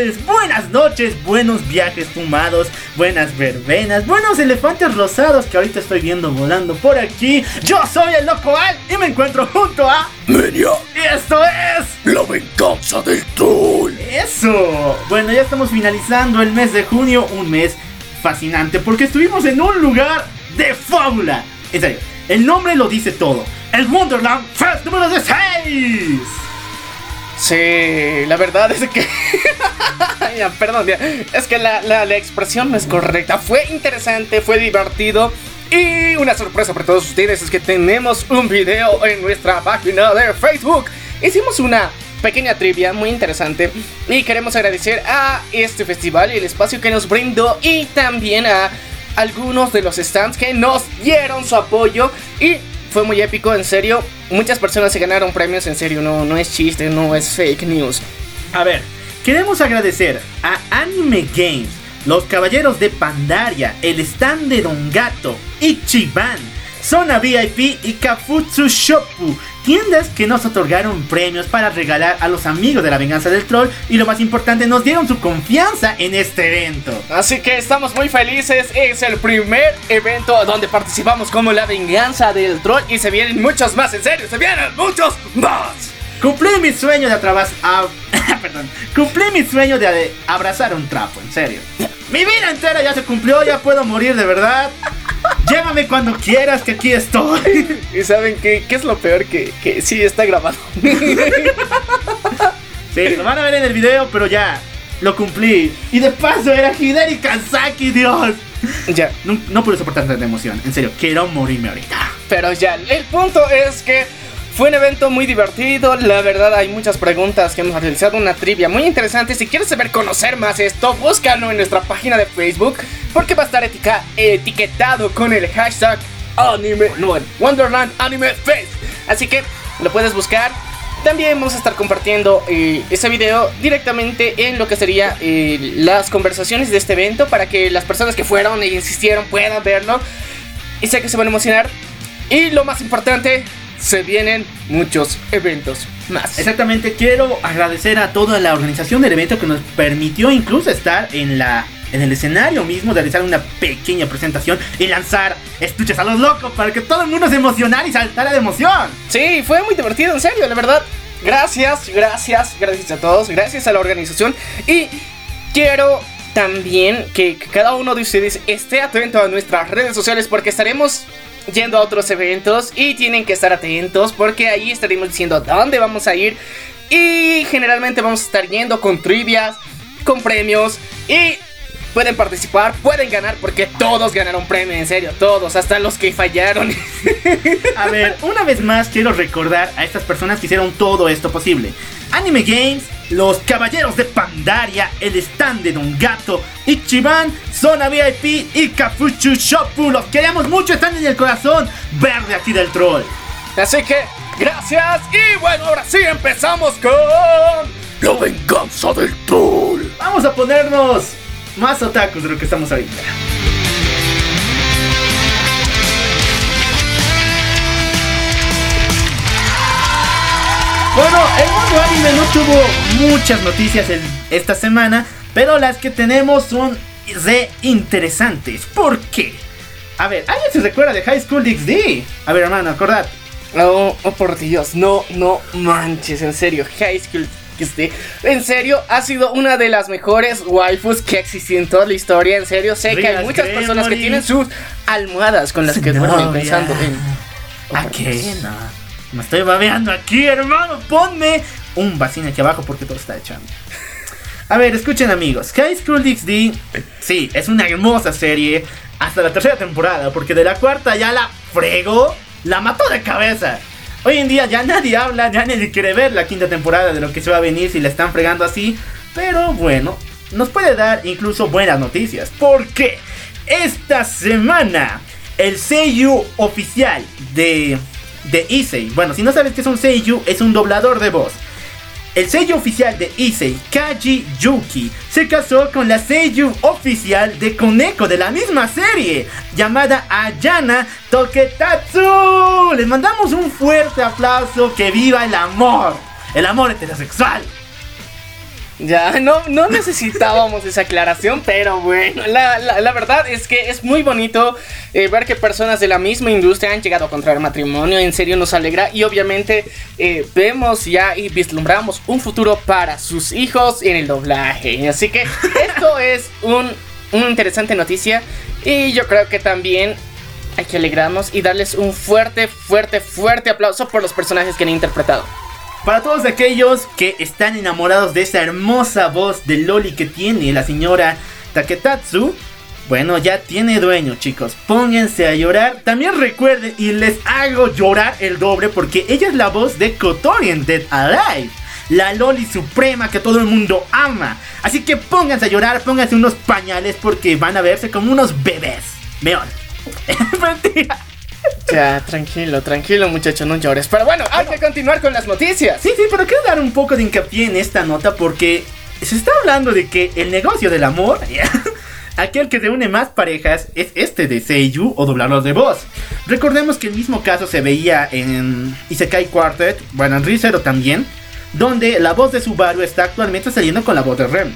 Tardes, buenas noches, buenos viajes fumados, buenas verbenas, buenos elefantes rosados que ahorita estoy viendo volando por aquí. Yo soy el Loco Al y me encuentro junto a... Menia, Y esto es... la venganza del troll. Eso. Bueno, ya estamos finalizando el mes de junio, un mes fascinante porque estuvimos en un lugar de fábula. En serio, el nombre lo dice todo. El Wonderland Fest número 16. Sí, la verdad es que. ya, perdón, ya. es que la, la- la expresión no es correcta. Fue interesante, fue divertido. Y una sorpresa para todos ustedes es que tenemos un video en nuestra página de Facebook. Hicimos una pequeña trivia muy interesante. Y queremos agradecer a este festival y el espacio que nos brindó. Y también a algunos de los stands que nos dieron su apoyo. Y fue muy épico, en serio. Muchas personas se ganaron premios, en serio. No, no es chiste, no es fake news. A ver, queremos agradecer a Anime Games, los Caballeros de Pandaria, el stand de Don Gato, Ichiban, Zona VIP y Kafutsu Shoppu, tiendas que nos otorgaron premios para regalar a los amigos de la venganza del troll y lo más importante, nos dieron su confianza en este evento. Así que estamos muy felices. Es el primer evento donde participamos como la venganza del troll. Y se vienen muchos más, en serio, se vienen muchos más. Cumplí mi sueño de atrás. perdón. Cumplí mi sueño de, abrazar un trapo, en serio. Mi vida entera ya se cumplió, ya puedo morir de verdad. Llévame cuando quieras, que aquí estoy. ¿Y saben qué, qué es lo peor? Que, que sí está grabado. Sí, lo van a ver en el video, pero ya lo cumplí. Y de paso era Hideri Kazaki, Dios. ya, No, no pude soportar tanta emoción, en serio, quiero morirme ahorita. pero ya, el punto es que fue un evento muy divertido. La verdad, hay muchas preguntas que hemos realizado. Una trivia muy interesante. Si quieres saber conocer más esto, búscalo en nuestra página de Facebook. Porque va a estar etiquetado con el hashtag Anime, no, Wonderland Anime Fest. Así que lo puedes buscar. También vamos a estar compartiendo eh, ese video directamente en lo que sería eh, las conversaciones de este evento para que las personas que fueron e insistieron puedan verlo. Y sé que se van a emocionar. Y lo más importante, se vienen muchos eventos más. Exactamente, quiero agradecer a toda la organización del evento que nos permitió incluso estar en la en el escenario mismo de realizar una pequeña presentación y lanzar estuches a los locos para que todo el mundo se emocionara y saltara de emoción. Sí, fue muy divertido, en serio, la verdad. Gracias, gracias, gracias a todos, gracias a la organización. Y quiero también que cada uno de ustedes esté atento a nuestras redes sociales porque estaremos yendo a otros eventos y tienen que estar atentos porque ahí estaremos diciendo dónde vamos a ir. Y generalmente vamos a estar yendo con trivias, con premios y pueden participar, pueden ganar porque todos ganaron premio, en serio, todos, hasta los que fallaron. A ver, una vez más quiero recordar a estas personas que hicieron todo esto posible. Anime Games, los Caballeros de Pandaria, el stand de Don Gato, Ichiban, Zona VIP y Kafuchu Shoppu. Los queremos mucho, están en el corazón verde aquí del troll. Así que, gracias. Y bueno, ahora sí empezamos con. La venganza del troll. Vamos a ponernos más otakus de lo que estamos ahorita. Bueno, el mundo anime no tuvo muchas noticias en esta semana, pero las que tenemos son re interesantes. ¿Por qué? A ver, ¿alguien se recuerda de High School DxD? A ver, hermano, acordad. Oh, oh, por Dios, no, no manches, en serio, High School DxD, en serio, ha sido una de las mejores waifus que existió en toda la historia, en serio, sé que hay muchas personas que tienen sus almohadas con las que No, duermen pensando en... ¿A qué? No. Me estoy babeando aquí, hermano. Ponme un vacío aquí abajo porque todo está echando. A ver, escuchen amigos. High School DxD, sí, es una hermosa serie. hasta la tercera temporada, porque de la cuarta ya la fregó, la mató de cabeza. Hoy en día ya nadie habla, ya nadie quiere ver la quinta temporada de lo que se va a venir si la están fregando así. Pero bueno, nos puede dar incluso buenas noticias. Porque esta semana el Seiyu oficial de, de Issei. Bueno, si no sabes qué es un Seiyu, es un doblador de voz. El sello oficial de Issei, Kaji Yuki, se casó con la sello oficial de Koneko de la misma serie, llamada Ayana Toketatsu. Les mandamos un fuerte aplauso, que viva el amor, el amor heterosexual. Ya, no, no necesitábamos esa aclaración, pero bueno, la, la, la verdad es que es muy bonito eh, ver que personas de la misma industria han llegado a contraer matrimonio, en serio nos alegra y obviamente eh, vemos ya y vislumbramos un futuro para sus hijos en el doblaje. Así que esto es un, una interesante noticia y yo creo que también hay que alegrarnos y darles un fuerte, fuerte, fuerte aplauso por los personajes que han interpretado. Para todos aquellos que están enamorados de esa hermosa voz de Loli que tiene la señora Taketatsu, bueno, ya tiene dueño, chicos. Pónganse a llorar. También recuerden y les hago llorar el doble porque ella es la voz de Kotori en Dead Alive. La Loli suprema que todo el mundo ama. Así que pónganse a llorar, pónganse unos pañales porque van a verse como unos bebés. Meón. Mentira. Ya, tranquilo, tranquilo muchacho, no llores. Pero bueno, hay que continuar con las noticias. Sí, sí, pero quiero dar un poco de hincapié en esta nota porque se está hablando de que el negocio del amor, aquel que reúne más parejas, es este de Seiyu o doblador de voz. Recordemos que el mismo caso se veía en Isekai Quartet, bueno, en ReZero también, donde la voz de Subaru está actualmente saliendo con la voz de Rem.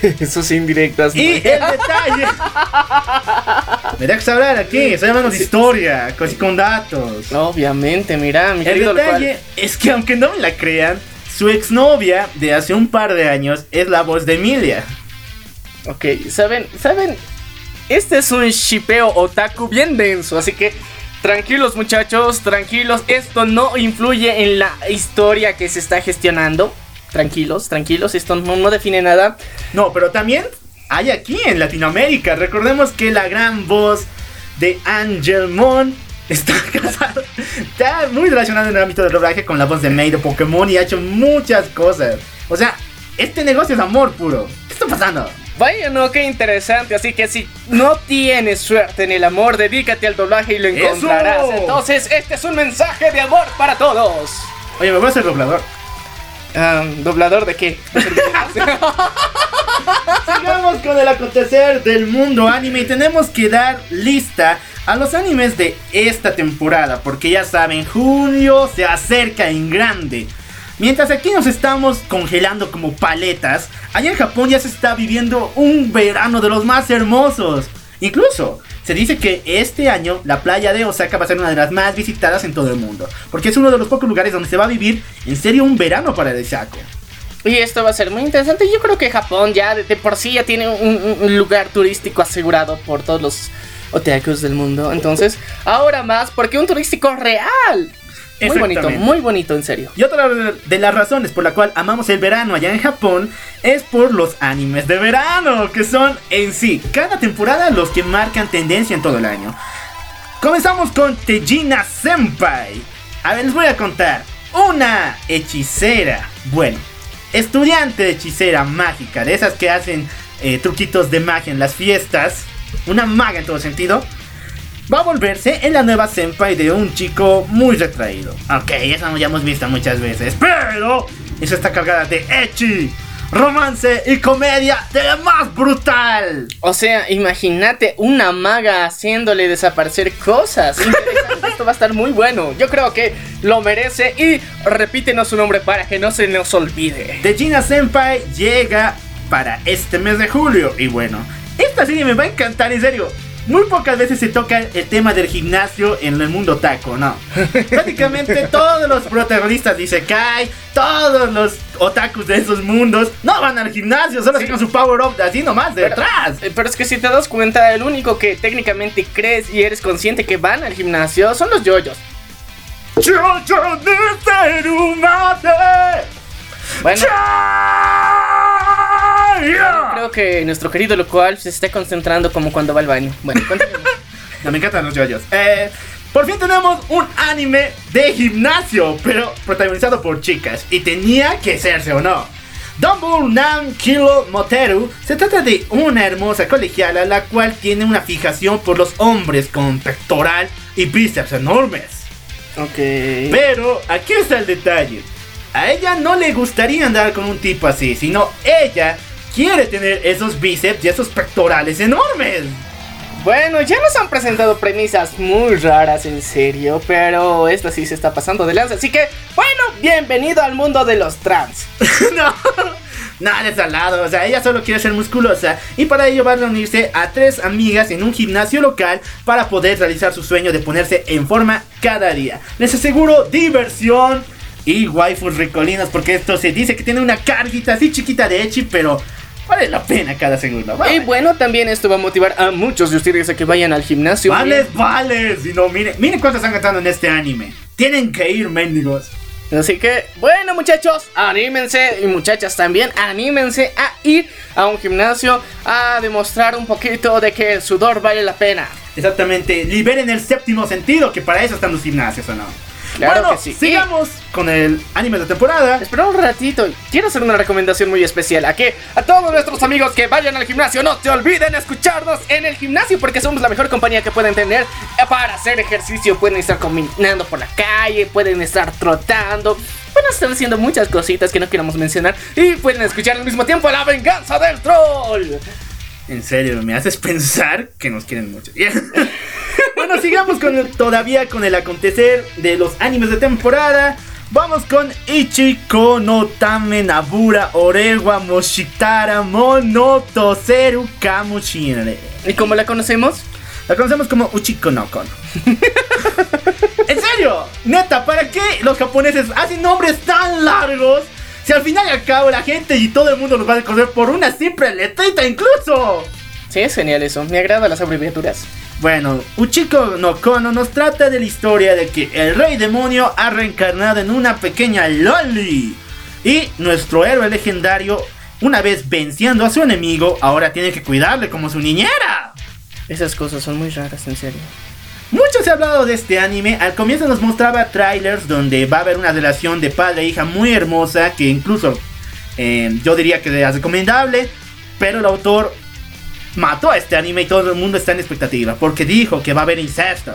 Esos indirectas. Y el detalle. Me dejas hablar aquí, estoy hablando de historia, casi con datos. Obviamente, mira, mi El detalle es que aunque no me la crean, su exnovia de hace un par de años es la voz de Emilia. Ok, ¿saben? ¿Saben? Este es un shipeo otaku bien denso, así que tranquilos muchachos, tranquilos, esto no influye en la historia que se está gestionando. Tranquilos, tranquilos, esto no, no define nada. No, pero también hay aquí en Latinoamérica. Recordemos que la gran voz de Angel Mon está casado, está muy relacionado en el ámbito del doblaje con la voz de Mei de Pokémon y ha hecho muchas cosas. O sea, este negocio es amor puro. ¿Qué está pasando? Vaya, no, qué interesante. Así que si no tienes suerte en el amor, dedícate al doblaje y lo ¡Eso! encontrarás. Entonces, este es un mensaje de amor para todos. Oye, me voy a hacer doblador. Ah, ¿Doblador de qué? Sigamos con el acontecer del mundo anime y tenemos que dar lista a los animes de esta temporada, porque ya saben, junio se acerca en grande. Mientras aquí nos estamos congelando como paletas, allá en Japón ya se está viviendo un verano de los más hermosos. Incluso se dice que este año la playa de Osaka va a ser una de las más visitadas en todo el mundo, porque es uno de los pocos lugares donde se va a vivir en serio un verano para el saco. Y esto va a ser muy interesante. Yo creo que Japón ya de, por sí ya tiene un- un lugar turístico asegurado por todos los otakus del mundo. Entonces, ahora más, porque un turístico real. Muy bonito, muy bonito, en serio. Y otra de las razones por la cual amamos el verano allá en Japón es por los animes de verano, que son en sí cada temporada los que marcan tendencia en todo el año. Comenzamos con Tejina Senpai. A ver, les voy a contar. Una hechicera, bueno, estudiante de hechicera mágica, de esas que hacen eh, truquitos de magia en las fiestas, una maga en todo sentido, va a volverse en la nueva senpai de un chico muy retraído. Ok, eso ya hemos visto muchas veces, pero eso está cargada de echi, romance y comedia de la más brutal. O sea, imagínate una maga haciéndole desaparecer cosas. Interesante, esto va a estar muy bueno. Yo creo que lo merece. Y repítenos su nombre para que no se nos olvide. De Gina Senpai llega para este mes de julio. Y bueno, esta serie me va a encantar, en serio. Muy pocas veces se toca el tema del gimnasio en el mundo taco, no. Prácticamente todos los protagonistas de Isekai, todos los otakus de esos mundos, no van al gimnasio, solo Sí. sacan su power up de así nomás, de Pero- atrás. eh, Pero es que si te das cuenta, el único que técnicamente crees y eres consciente que van al gimnasio son los yoyos. Chocho de Serumate. Bueno, Chaya. Veo que nuestro querido local se está concentrando como cuando va al baño. Bueno. No, me encantan los yoyos. Eh, por fin tenemos un anime de gimnasio, pero protagonizado por chicas. Y tenía que serse o no. Dumbo Nam Kilo Moteru se trata de una hermosa colegiala la cual tiene una fijación por los hombres con pectoral y bíceps enormes. ok. Pero aquí está el detalle. A ella no le gustaría andar con un tipo así, sino ella quiere tener esos bíceps y esos pectorales enormes. Bueno, ya nos han presentado premisas muy raras, en serio, pero esta sí se está pasando de lanza. Así que, bueno, bienvenido al mundo de los trans. no, nada de salado. O sea, ella solo quiere ser musculosa y para ello va a reunirse a tres amigas en un gimnasio local para poder realizar su sueño de ponerse en forma cada día. Les aseguro diversión y waifus ricolinas porque esto se dice que tiene una carguita así chiquita de Echi, pero vale la pena cada segundo. Y Vale. bueno, también esto va a motivar a muchos de ustedes a que vayan al gimnasio. Vale, vale. Si no, miren, miren cuánto están gastando en este anime. Tienen que ir, mendigos. Así que, bueno muchachos, anímense y muchachas también, anímense a ir a un gimnasio a demostrar un poquito de que el sudor vale la pena. Exactamente, liberen el séptimo sentido, que para eso están los gimnasios, ¿o no? Claro bueno, que sí. sigamos con el anime de temporada. Espera un ratito, quiero hacer una recomendación muy especial a que a todos nuestros amigos que vayan al gimnasio no te olviden escucharnos en el gimnasio porque somos la mejor compañía que pueden tener para hacer ejercicio. Pueden estar caminando por la calle, pueden estar trotando, pueden estar haciendo muchas cositas que no queramos mencionar y pueden escuchar al mismo tiempo la venganza del troll. En serio, me haces pensar que nos quieren mucho. sigamos con el- todavía con el acontecer de los animes de temporada. Vamos con Ichiko no Tame Nabura Orewa Moshitara Monotoseru Kamushire. ¿Y cómo la conocemos? La conocemos como Uchiko no Kono. ¿En serio? Neta, ¿para qué los japoneses hacen nombres tan largos? Si al final y al cabo la gente y todo el mundo los va a conocer por una simple letrita incluso. Sí, es genial eso, me agradan las abreviaturas. Bueno, Uchiko no Kono nos trata de la historia de que el rey demonio ha reencarnado en una pequeña loli. Y nuestro héroe legendario, una vez venciendo a su enemigo, ahora tiene que cuidarle como su niñera. Esas cosas son muy raras, en serio. Mucho se ha hablado de este anime. Al comienzo nos mostraba trailers donde va a haber una relación de padre e hija muy hermosa que incluso eh, yo diría que es recomendable. Pero el autor mató a este anime y todo el mundo está en expectativa porque dijo que va a haber incesto.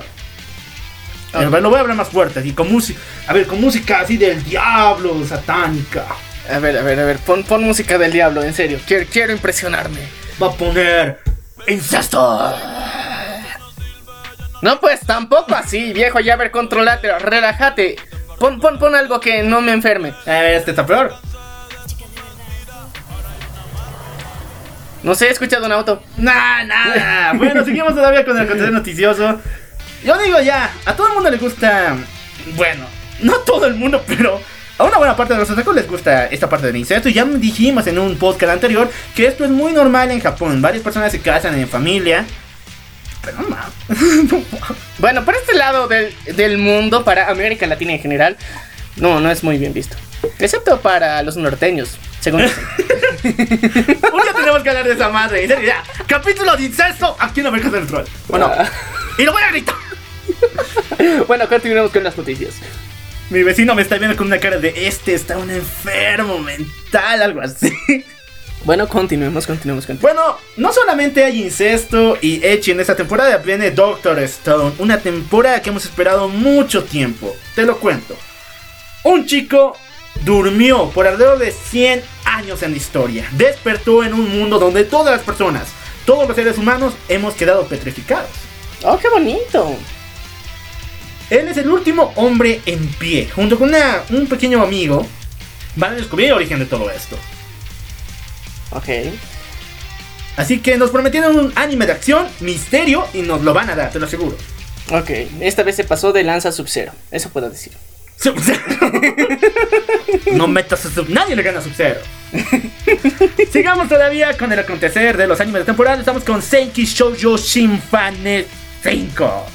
Ah. Eh, lo voy a hablar más fuerte, así con música, a ver, con música así del diablo, satánica. A ver, a ver, a ver, pon, pon música del diablo, en serio, quiero, quiero impresionarme. Va a poner incesto. No, pues tampoco así, viejo, ya a ver, controlate, relájate. Pon, pon, pon algo que no me enferme. A ver, este está peor. No sé, he escuchado un auto. Nah, nada. Bueno, seguimos todavía con el acontecer noticioso. Yo digo ya, a todo el mundo le gusta. Bueno, no todo el mundo, pero a una buena parte de los otakus les gusta esta parte del incesto. Y ya dijimos en un podcast anterior que esto es muy normal en Japón. Varias personas se casan en familia. Pero no mames. Bueno, para este lado del, del mundo, para América Latina en general, no, no es muy bien visto. Excepto para los norteños, según dicen. Un día tenemos que hablar de esa madre. En serio, ya. Capítulo de incesto aquí en América del Troll. Bueno, Ah. y lo voy a gritar. bueno, continuemos con las noticias. Mi vecino me está viendo con una cara de este está un enfermo mental, algo así. Bueno, continuemos, continuemos, continuemos. Bueno, no solamente hay incesto y Echi en esta temporada, viene Doctor Stone, una temporada que hemos esperado mucho tiempo. Te lo cuento. Un chico durmió por alrededor de 100 años en la historia. Despertó en un mundo donde todas las personas, todos los seres humanos, hemos quedado petrificados. Oh, qué bonito. Él es el último hombre en pie. Junto con una- un pequeño amigo, van a descubrir el origen de todo esto. Ok. Así que nos prometieron un anime de acción, misterio, y nos lo van a dar, te lo aseguro. Ok, esta vez se pasó de lanza Sub-Zero, eso puedo decir. Sub-Zero. no metas a Sub... Nadie le gana a Sub-Zero. Sigamos todavía con el acontecer de los animes de temporada. Estamos con Senki Shoujo Shinfane 5.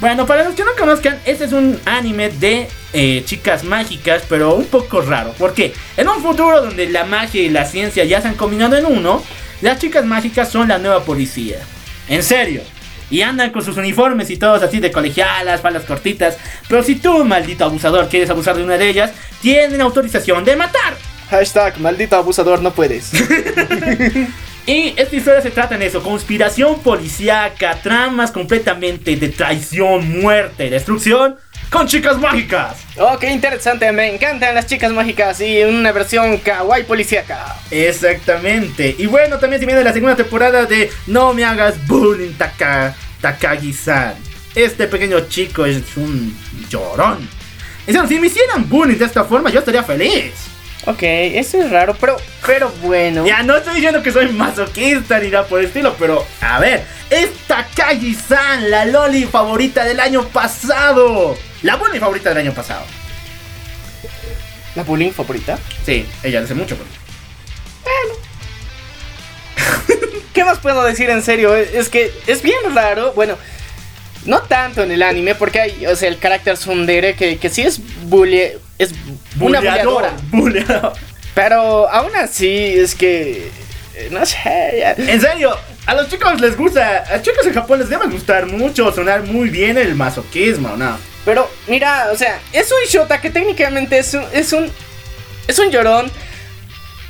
Bueno, para los que no conozcan, este es un anime de eh, chicas mágicas, pero un poco raro. ¿Por qué? En un futuro donde la magia y la ciencia ya se han combinado en uno, las chicas mágicas son la nueva policía. En serio. Y andan con sus uniformes y todos así de colegialas, faldas cortitas. Pero si tú, maldito abusador, quieres abusar de una de ellas, tienen autorización de matar. Hashtag maldito abusador, no puedes. Y esta historia se trata en eso, conspiración policíaca, tramas completamente de traición, muerte, destrucción, con chicas mágicas. oh, qué interesante, me encantan las chicas mágicas y una versión kawaii policíaca. Exactamente. Y bueno, también se viene la segunda temporada de No me hagas bullying Taka, Takagi-san. Este pequeño chico es un llorón. Y si me hicieran bullying de esta forma, yo estaría feliz. Ok, eso es raro, pero, pero bueno. Ya no estoy diciendo que soy masoquista ni nada por el estilo, pero a ver, es Takagi-san, la loli favorita del año pasado. La bullying favorita del año pasado. ¿La bullying favorita? Sí, ella hace mucho. Pero... ¿Qué más puedo decir en serio? Es que es bien raro. Bueno, no tanto en el anime, porque hay, o sea, el carácter Sundere que, que sí es bully, es una Buleador, bulleadora. buleador. Pero aún así es que eh, no sé. ya- En serio, a los chicos les gusta, a los chicos en Japón les debe gustar mucho, sonar muy bien el masoquismo, ¿no? Pero mira, o sea, es un Shota que técnicamente es un es un es un llorón.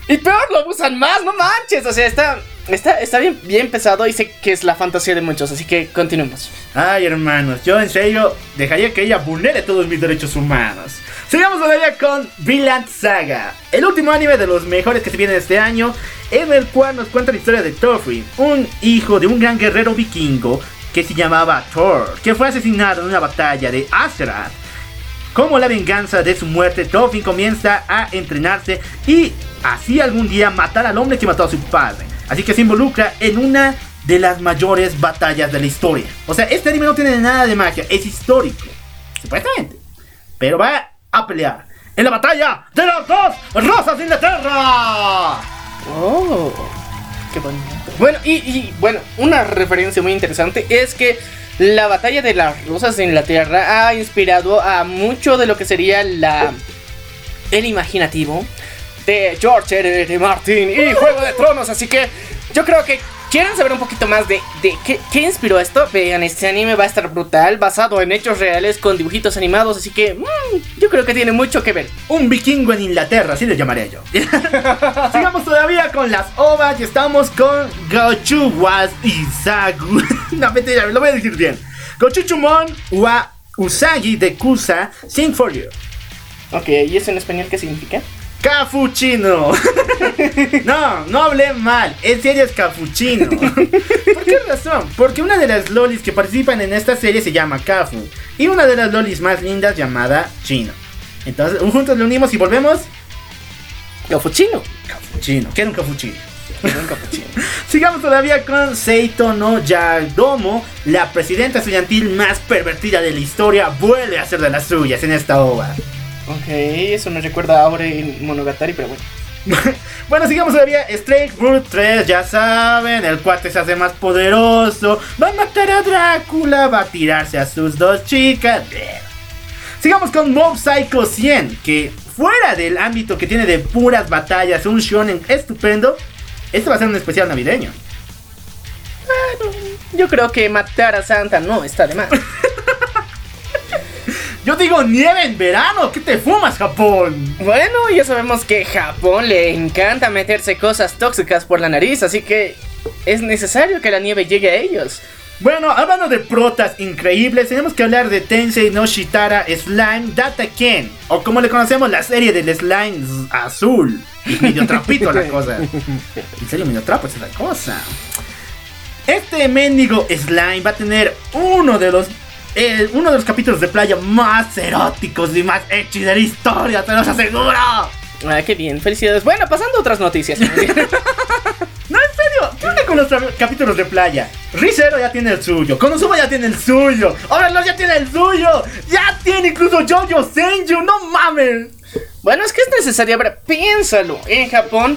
Y peor lo abusan más, no manches, o sea, está está está bien bien pesado y sé que es la fantasía de muchos, así que continuemos. Ay, hermanos, yo en serio dejaría que ella vulnere todos mis derechos humanos. Sigamos todavía con Vinland Saga, el último anime de los mejores que se viene este año, en el cual nos cuenta la historia de Thorfinn, un hijo de un gran guerrero vikingo que se llamaba Thor, que fue asesinado en una batalla de Azeroth. Como la venganza de su muerte, Thorfinn comienza a entrenarse y así algún día matar al hombre que mató a su padre. Así que se involucra en una de las mayores batallas de la historia. O sea, este anime no tiene nada de magia, es histórico, supuestamente. Pero va a pelear en la batalla de las dos rosas de Inglaterra. Oh, qué bonito. Bueno, y, y, bueno, una referencia muy interesante es que la batalla de las rosas de Inglaterra ha inspirado a mucho de lo que sería la el imaginativo de George R. R. Martin y Juego de Tronos. Así que yo creo que quieren saber un poquito más de, de qué, qué inspiró esto. Vean, este anime va a estar brutal, basado en hechos reales con dibujitos animados. Así que mm, yo creo que tiene mucho que ver. Un vikingo en Inglaterra, así le llamaré yo. Sigamos todavía con las ovas y estamos con Gochu was Izagu. no, mentira, lo voy a decir bien. Gochuchumon wa Usagi de Kusa Sing for You. Ok, ¿y eso en español qué significa? Cafuchino. no, no hablé mal. En serio es capuchino. ¿Por qué razón? Porque una de las lolis que participan en esta serie se llama Kafu. Y una de las lolis más lindas llamada Chino. Entonces, juntos lo unimos y volvemos capuchino. ¿Qué era un capuchino? Un capuchino. Sigamos todavía con Seito no Yadomo, la presidenta estudiantil más pervertida de la historia, vuelve a hacer de las suyas en esta obra. Ok, eso me recuerda a Aure en Monogatari, pero bueno. bueno, sigamos todavía. Strike Root 3, ya saben, el cuate se hace más poderoso, va a matar a Drácula, va a tirarse a sus dos chicas. Sigamos con Mob Psycho 100, que fuera del ámbito que tiene de puras batallas, un shonen estupendo, este va a ser un especial navideño. Yo creo que matar a Santa no está de más. Yo digo nieve en verano, ¿qué te fumas, Japón? bueno, ya sabemos que Japón le encanta meterse cosas tóxicas por la nariz, así que es necesario que la nieve llegue a ellos. Bueno, hablando de protas increíbles, tenemos que hablar de Tensei no Shitara Slime Data Ken, o como le conocemos, la serie del slime azul. Y medio trapito la cosa. En serio, medio trapo es esa cosa. Este mendigo slime va a tener uno de los eh, uno de los capítulos de playa más eróticos y más hechos de la historia, te los aseguro. Ah, qué bien, felicidades. Bueno, pasando a otras noticias. No, en serio, ¿qué onda con los capítulos de playa? Rizero ya tiene el suyo, Konosuba ya tiene el suyo, Overlord ya tiene el suyo, ya tiene incluso Jojo Senju, no mames. bueno, es que es necesario, pero piénsalo. En Japón,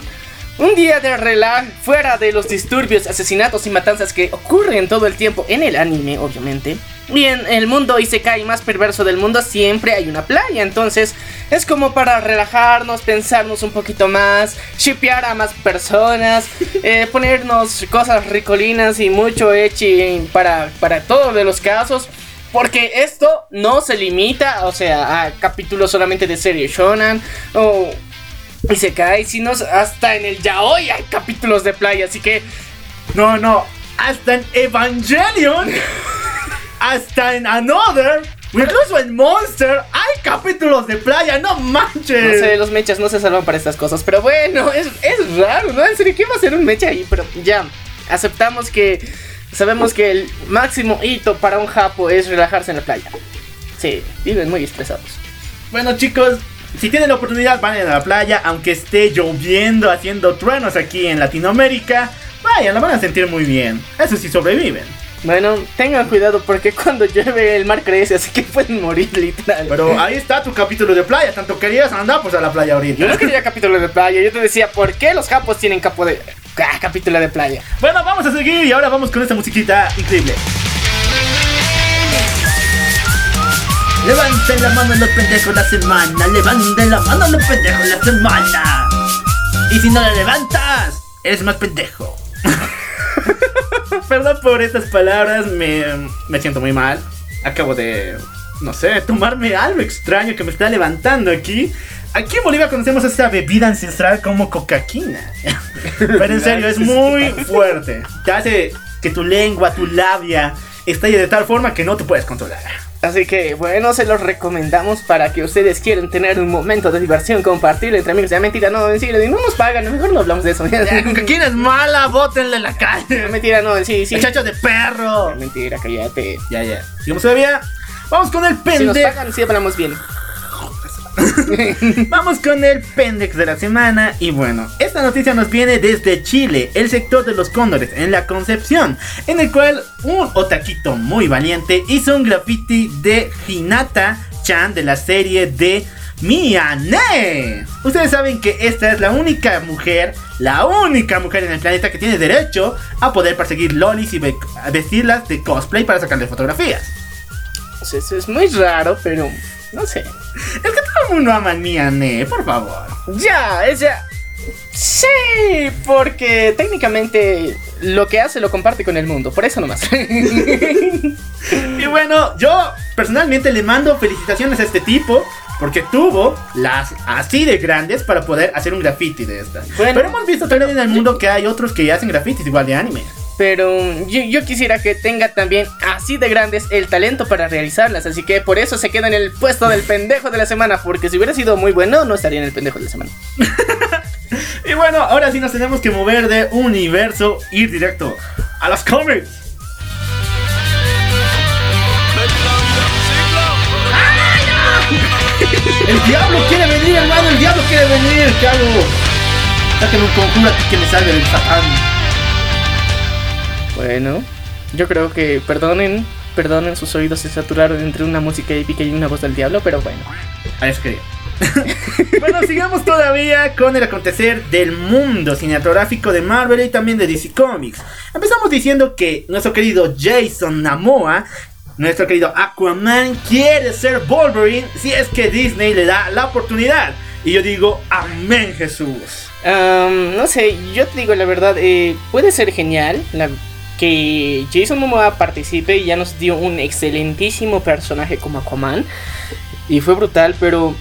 un día de relax, fuera de los disturbios, asesinatos y matanzas que ocurren todo el tiempo en el anime, obviamente. Y en el mundo Isekai más perverso del mundo siempre hay una playa. Entonces, es como para relajarnos, pensarnos un poquito más, shipear a más personas, eh, ponernos cosas ricolinas y mucho echi para, para todos de los casos. Porque esto no se limita, o sea, a capítulos solamente de serie shonen o y se cae, sino hasta en el yaoi hay capítulos de playa, así que No, no, hasta en Evangelion, hasta en Another, incluso en Monster, hay capítulos de playa, no manches. no sé, los mechas no se salvan para estas cosas, pero bueno, es, es raro, ¿no? En serio, ¿qué va a ser un mecha ahí? Pero ya, aceptamos que sabemos que el máximo hito para un japo es relajarse en la playa. Sí, viven muy estresados. Bueno chicos, si tienen la oportunidad vayan a la playa, aunque esté lloviendo, haciendo truenos aquí en Latinoamérica, vayan, la van a sentir muy bien. Eso sí sobreviven. Bueno, tengan cuidado porque cuando llueve el mar crece, así que pueden morir literal. Pero ahí está tu capítulo de playa, tanto querías andar pues a la playa ahorita. Yo no quería capítulo de playa, yo te decía, ¿por qué los japos tienen capo de... ah, capítulo de playa? Bueno, vamos a seguir y ahora vamos con esta musiquita increíble. Levanten la mano los pendejos la semana, levanten la mano los pendejos la semana. Y si no la levantas, eres más pendejo. Perdón por estas palabras, me, me siento muy mal. Acabo de, no sé, tomarme algo extraño que me está levantando aquí. Aquí en Bolivia conocemos esta bebida ancestral como cocaquina. Pero en serio, es muy fuerte. Te hace que tu lengua, tu labia, estalle de tal forma que no te puedes controlar. Así que bueno, se los recomendamos para que ustedes quieran tener un momento de diversión, compartir entre amigos. Ya mentira, no, en serio, no nos pagan, mejor no hablamos de eso. Ya, cocaquina es mala, bótenle en la calle. mentira, no, sí, sí. Muchacho de perro. Mentira, cállate. Ya, ya. Sigamos todavía. Vamos con el Si nos pendejo. pagan, sí hablamos bien. Vamos con el pendex de la semana y bueno, esta noticia nos viene desde Chile, el sector de los cóndores en la Concepción, en el cual un otaquito muy valiente hizo un graffiti de Hinata Chan de la serie de Miyane. Ustedes saben que esta es la única mujer, la única mujer en el planeta que tiene derecho a poder perseguir lolis y ve- vestirlas de cosplay para sacarle fotografías. Eso es muy raro, pero no sé. Es que todo el mundo ama a Miyane, por favor. Ya, es ya. Sí, porque técnicamente lo que hace lo comparte con el mundo, por eso nomás. Y bueno, yo personalmente le mando felicitaciones a este tipo porque tuvo las así de grandes para poder hacer un graffiti de estas. Bueno, Pero hemos visto también en el mundo que hay otros que hacen grafitis igual de anime. Pero yo, yo quisiera que tenga también así de grandes el talento para realizarlas. Así que por eso se queda en el puesto del pendejo de la semana. Porque si hubiera sido muy bueno, no estaría en el pendejo de la semana. Y bueno, ahora sí nos tenemos que mover de universo, ir directo a los cómics. El diablo quiere venir, hermano, el diablo quiere venir. ¿Qué hago? Saquen un conjuro aquí que me salga del satán. Bueno, yo creo que perdonen, perdonen, sus oídos se saturaron entre una música épica y una voz del diablo, pero bueno. A eso quería. bueno, sigamos todavía con el acontecer del mundo cinematográfico de Marvel y también de DC Comics. Empezamos diciendo que nuestro querido Jason Namoa, nuestro querido Aquaman, quiere ser Wolverine si es que Disney le da la oportunidad. Y yo digo, amén Jesús. Am, no sé, yo te digo la verdad, eh, puede ser genial la- que Jason Momoa participe y ya nos dio un excelentísimo personaje como Aquaman. Y fue brutal, pero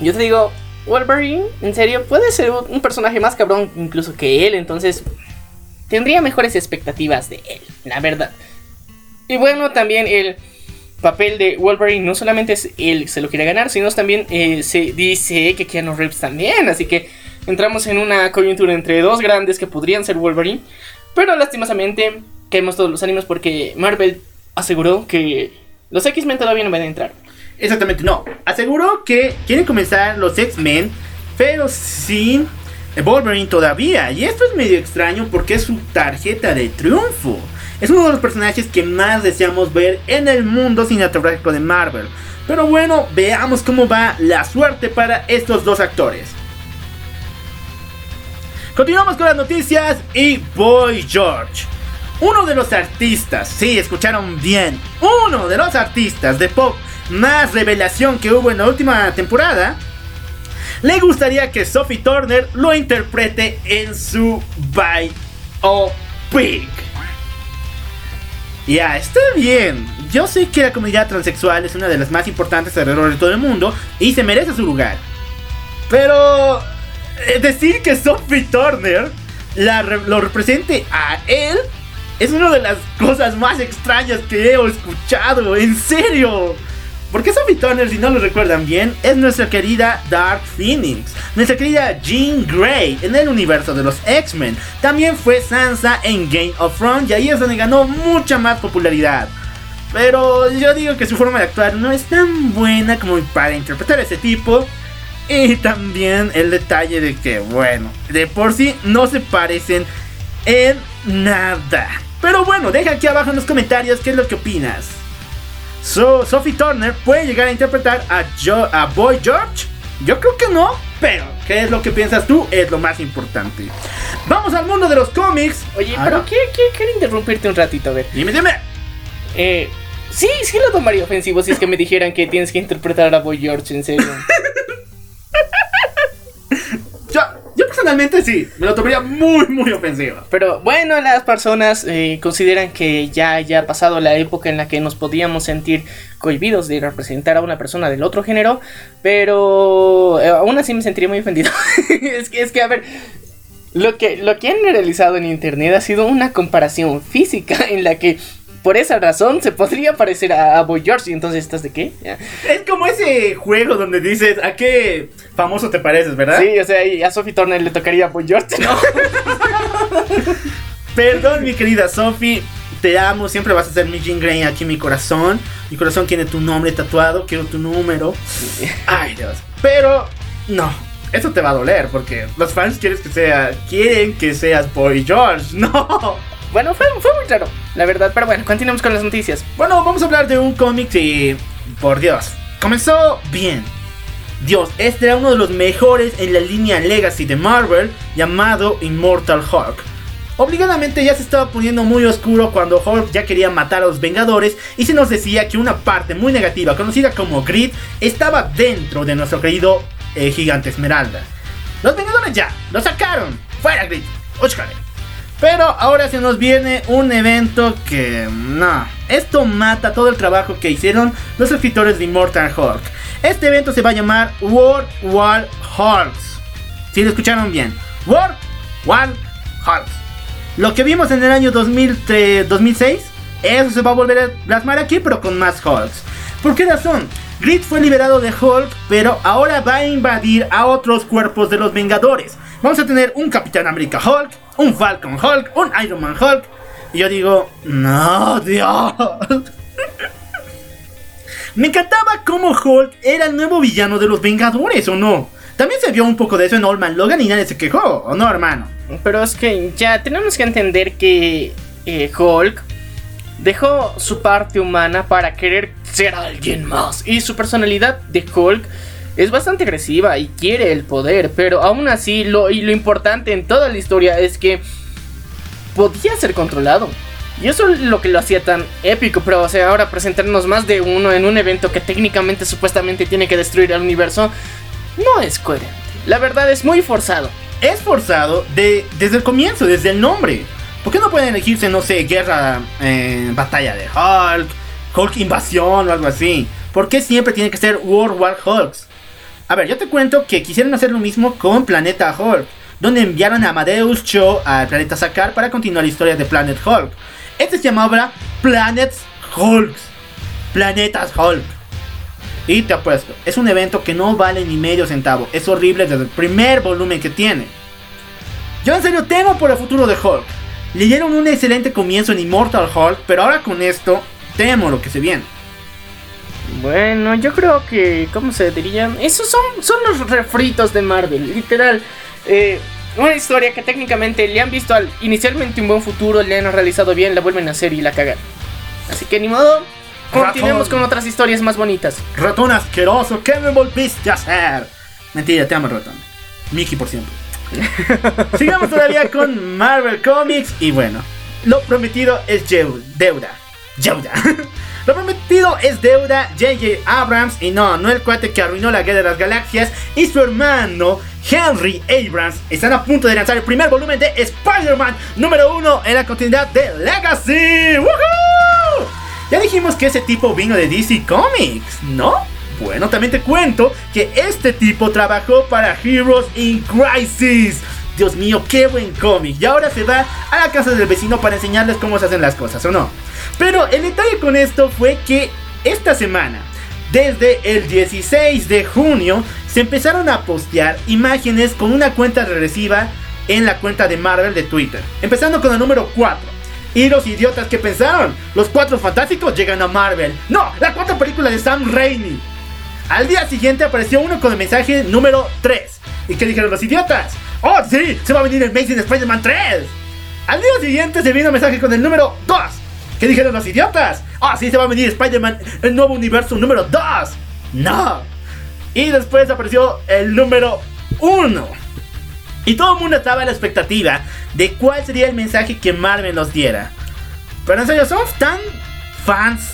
yo te digo, Wolverine, en serio, puede ser un personaje más cabrón incluso que él, entonces tendría mejores expectativas de él, la verdad. Y bueno, también el papel de Wolverine no solamente es él se lo quiere ganar, sino también eh, se dice que Keanu Reeves también, así que entramos en una coyuntura entre dos grandes que podrían ser Wolverine, pero lastimosamente caemos todos los ánimos porque Marvel aseguró que los X-Men todavía no van a entrar. Exactamente, no. Aseguró que quieren comenzar los X-Men, pero sin Wolverine todavía. Y esto es medio extraño porque es su tarjeta de triunfo. Es uno de los personajes que más deseamos ver en el mundo cinematográfico de Marvel. Pero bueno, veamos cómo va la suerte para estos dos actores. Continuamos con las noticias y Boy George. Uno de los artistas, sí, escucharon bien, uno de los artistas de pop más revelación que hubo en la última temporada, le gustaría que Sophie Turner lo interprete en su biopic. Ya, está bien. Yo sé que la comunidad transexual es una de las más importantes alrededor de todo el mundo y se merece su lugar. Pero decir que Sophie Turner la lo represente a él es una de las cosas más extrañas que he escuchado. En serio. Porque Sophie Turner, si no lo recuerdan bien, es nuestra querida Dark Phoenix, nuestra querida Jean Grey en el universo de los X-Men. También fue Sansa en Game of Thrones y ahí es donde ganó mucha más popularidad. Pero yo digo que su forma de actuar no es tan buena como para interpretar a ese tipo. Y también el detalle de que, bueno, de por sí no se parecen en nada. Pero bueno, deja aquí abajo en los comentarios qué es lo que opinas. So, Sophie Turner puede llegar a interpretar a, Jo- a Boy George. Yo creo que no, pero ¿qué es lo que piensas tú? Es lo más importante. Vamos al mundo de los cómics. Oye, Ah, pero quiero- quiero interrumpirte un ratito, a ver. Dime, dime. Eh, sí, sí lo tomaría ofensivo si es que me dijeran que tienes que interpretar a Boy George, en serio. personalmente sí, me lo tomaría muy, muy ofensivo. Pero bueno, las personas eh, consideran que ya ya ha pasado la época en la que nos podíamos sentir cohibidos de representar a una persona del otro género, pero eh, aún así me sentiría muy ofendido. es, que, es que, a ver, lo que, lo que han realizado en internet ha sido una comparación física en la que por esa razón se podría parecer a, a Boy George y entonces estás de qué? Es como ese juego donde dices, ¿a qué famoso te pareces, verdad? Sí, o sea, y a Sophie Turner le tocaría a Boy George, ¿no? Perdón, mi querida Sophie. Te amo, siempre vas a ser mi Jean Grey aquí en mi corazón. Mi corazón tiene tu nombre tatuado, quiero tu número. Ay, Dios. Pero, no, eso te va a doler porque los fans quieren que, sea, quieren que seas Boy George. No. Bueno, fue, muy raro, la verdad, pero bueno, continuemos con las noticias. Bueno, vamos a hablar de un cómic que, por Dios, comenzó bien. Dios, este era uno de los mejores en la línea Legacy de Marvel llamado Immortal Hulk. Obligadamente ya se estaba poniendo muy oscuro cuando Hulk ya quería matar a los Vengadores y se nos decía que una parte muy negativa conocida como Grid estaba dentro de nuestro querido eh, gigante Esmeralda. Los Vengadores ya, lo sacaron, fuera Grid, óchale. Pero ahora se nos viene un evento que no. Esto mata todo el trabajo que hicieron los escritores de Immortal Hulk. Este evento se va a llamar World War Hulks. Si lo escucharon bien. World War Hulks. Lo que vimos en el año 2003 2006, eso se va a volver a plasmar aquí, pero con más Hulks. ¿Por qué razón? Grid fue liberado de Hulk, pero ahora va a invadir a otros cuerpos de los Vengadores. Vamos a tener un Capitán América Hulk, un Falcon Hulk, un Iron Man Hulk. Y yo digo, no, Dios. Me encantaba cómo Hulk era el nuevo villano de los Vengadores, ¿o no? También se vio un poco de eso en Old Logan y nadie se quejó, ¿o no, hermano? Pero es que ya tenemos que entender que eh, Hulk dejó su parte humana para querer ser alguien más. Y su personalidad de Hulk es bastante agresiva y quiere el poder. Pero aún así, lo, y lo importante en toda la historia es que podía ser controlado. Y eso es lo que lo hacía tan épico. Pero, o sea, ahora presentarnos más de uno en un evento que técnicamente, supuestamente, tiene que destruir al universo, no es coherente. La verdad es muy forzado. Es forzado de, desde el comienzo, desde el nombre. ¿Por qué no pueden elegirse, no sé, guerra, eh, batalla de Hulk, Hulk invasión o algo así? ¿Por qué siempre tiene que ser World War Hulks? A ver, yo te cuento que quisieron hacer lo mismo con Planeta Hulk, donde enviaron a Amadeus Cho al planeta Sakar para continuar la historia de Planet Hulk. Este se llamaba Planets Hulks. Planetas Hulk. Y te apuesto, es un evento que no vale ni medio centavo. Es horrible desde el primer volumen que tiene. Yo en serio temo por el futuro de Hulk. Le dieron un excelente comienzo en Immortal Hulk, pero ahora con esto temo lo que se viene. Bueno, yo creo que, ¿cómo se diría? Esos son, son los refritos de Marvel, literal. Eh, una historia que técnicamente le han visto al, inicialmente un buen futuro, le han realizado bien, la vuelven a hacer y la cagan. Así que ni modo, continuemos Ratón. con otras historias más bonitas. Ratón asqueroso, ¿qué me volviste a hacer? Mentira, te amo, ratón. Mickey por siempre. Sigamos todavía con Marvel Comics y bueno, lo prometido es deuda. Deuda. Lo prometido es deuda. J.J. Abrams, y no, no el cuate que arruinó la guerra de las galaxias, y su hermano Henry Abrams están a punto de lanzar el primer volumen de Spider-Man número 1 en la continuidad de Legacy. ¡Woohoo! Ya dijimos que ese tipo vino de DC Comics, ¿no? Bueno, también te cuento que este tipo trabajó para Heroes in Crisis. Dios mío, qué buen cómic. Y ahora se va a la casa del vecino para enseñarles cómo se hacen las cosas, ¿o no? Pero el detalle con esto fue que esta semana, desde el 16 de junio, se empezaron a postear imágenes con una cuenta regresiva en la cuenta de Marvel de Twitter. Empezando con el número 4. Y los idiotas que pensaron, los cuatro fantásticos llegan a Marvel. No, la cuarta película de Sam Raimi. Al día siguiente apareció uno con el mensaje número 3. ¿Y qué dijeron los idiotas? ¡Oh, sí! ¡Se va a venir el Amazing Spider-Man 3! Al día siguiente se vino un mensaje con el número 2. ¿Qué dijeron los idiotas? ¡Oh, sí! Se va a venir Spider-Man, el nuevo universo número 2. ¡No! Y después apareció el número 1. Y todo el mundo estaba a la expectativa de cuál sería el mensaje que Marvel nos diera. Pero en serio, somos tan fans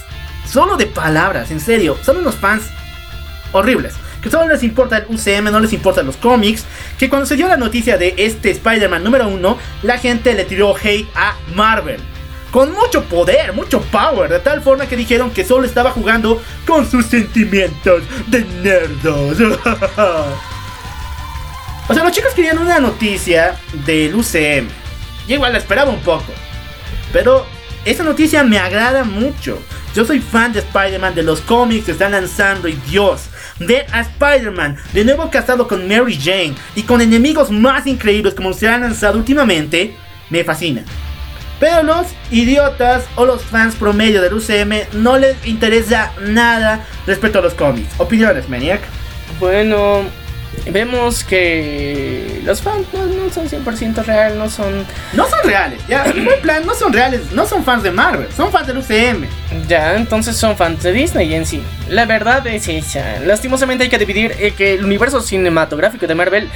solo de palabras, en serio. Son unos fans horribles. Que solo les importa el UCM, no les importan los cómics. Que cuando se dio la noticia de este Spider-Man número 1, la gente le tiró hate a Marvel. Con mucho poder, mucho power, de tal forma que dijeron que solo estaba jugando con sus sentimientos de nerdos. o sea, los chicos querían una noticia del UCM. Y igual la esperaba un poco. Pero esa noticia me agrada mucho. Yo soy fan de Spider-Man, de los cómics que están lanzando y Dios, ver a Spider-Man de nuevo casado con Mary Jane y con enemigos más increíbles como se han lanzado últimamente, me fascina. Pero los idiotas o los fans promedio del UCM no les interesa nada respecto a los cómics. Opiniones, Maniac. Bueno, vemos que los fans no, son 100% reales, no son... No son reales, ya, en plan, no son reales, no son fans de Marvel, son fans del UCM. Ya, entonces son fans de Disney en sí. La verdad es esa. Lastimosamente hay que dividir eh, que el universo cinematográfico de Marvel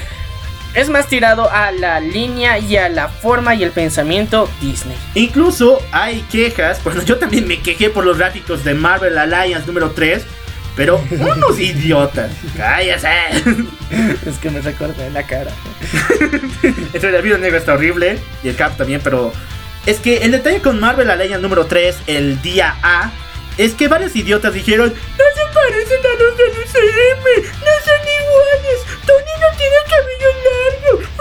es más tirado a la línea y a la forma y el pensamiento Disney. Incluso hay quejas, bueno, yo también me quejé por los gráficos de Marvel Alliance número 3. Pero unos idiotas. Cállese. Es que me recuerda la cara. Eso el video negro está horrible. Y el cap también, pero. Es que el detalle con Marvel Alliance número 3, el día A, es que varios idiotas dijeron: No se parecen a los del UCM, no son iguales, Tony no tiene el cabello largo.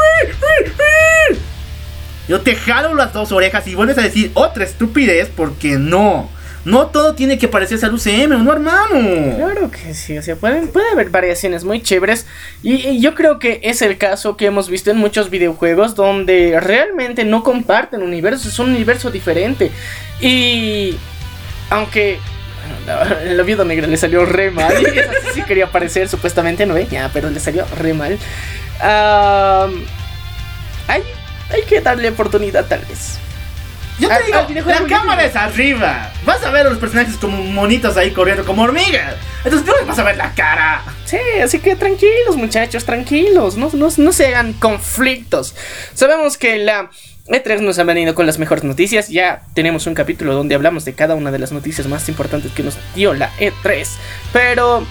Yo te jalo las dos orejas y vuelves a decir otra estupidez porque no. No todo tiene que parecerse al UCM, ¿no, hermano? Claro que sí, o sea, pueden, puede haber variaciones muy chéveres. Y, yo creo que es el caso que hemos visto en muchos videojuegos donde realmente no comparten universos, es un universo diferente. Y aunque bueno, el viuda negra le salió re mal. Esa sí, quería aparecer, supuestamente no, ¿eh? Ya, pero le salió re mal. Um, hay, hay que darle oportunidad, tal vez. Yo te Al- digo, al la cámara es arriba. Vas a ver a los personajes como monitos ahí corriendo, como hormigas. Entonces no les vas a ver la cara. Sí, así que tranquilos, muchachos, tranquilos. No, no, no se hagan conflictos. Sabemos que la E3 nos ha venido con las mejores noticias. Ya tenemos un capítulo donde hablamos de cada una de las noticias más importantes que nos dio la E3. Pero,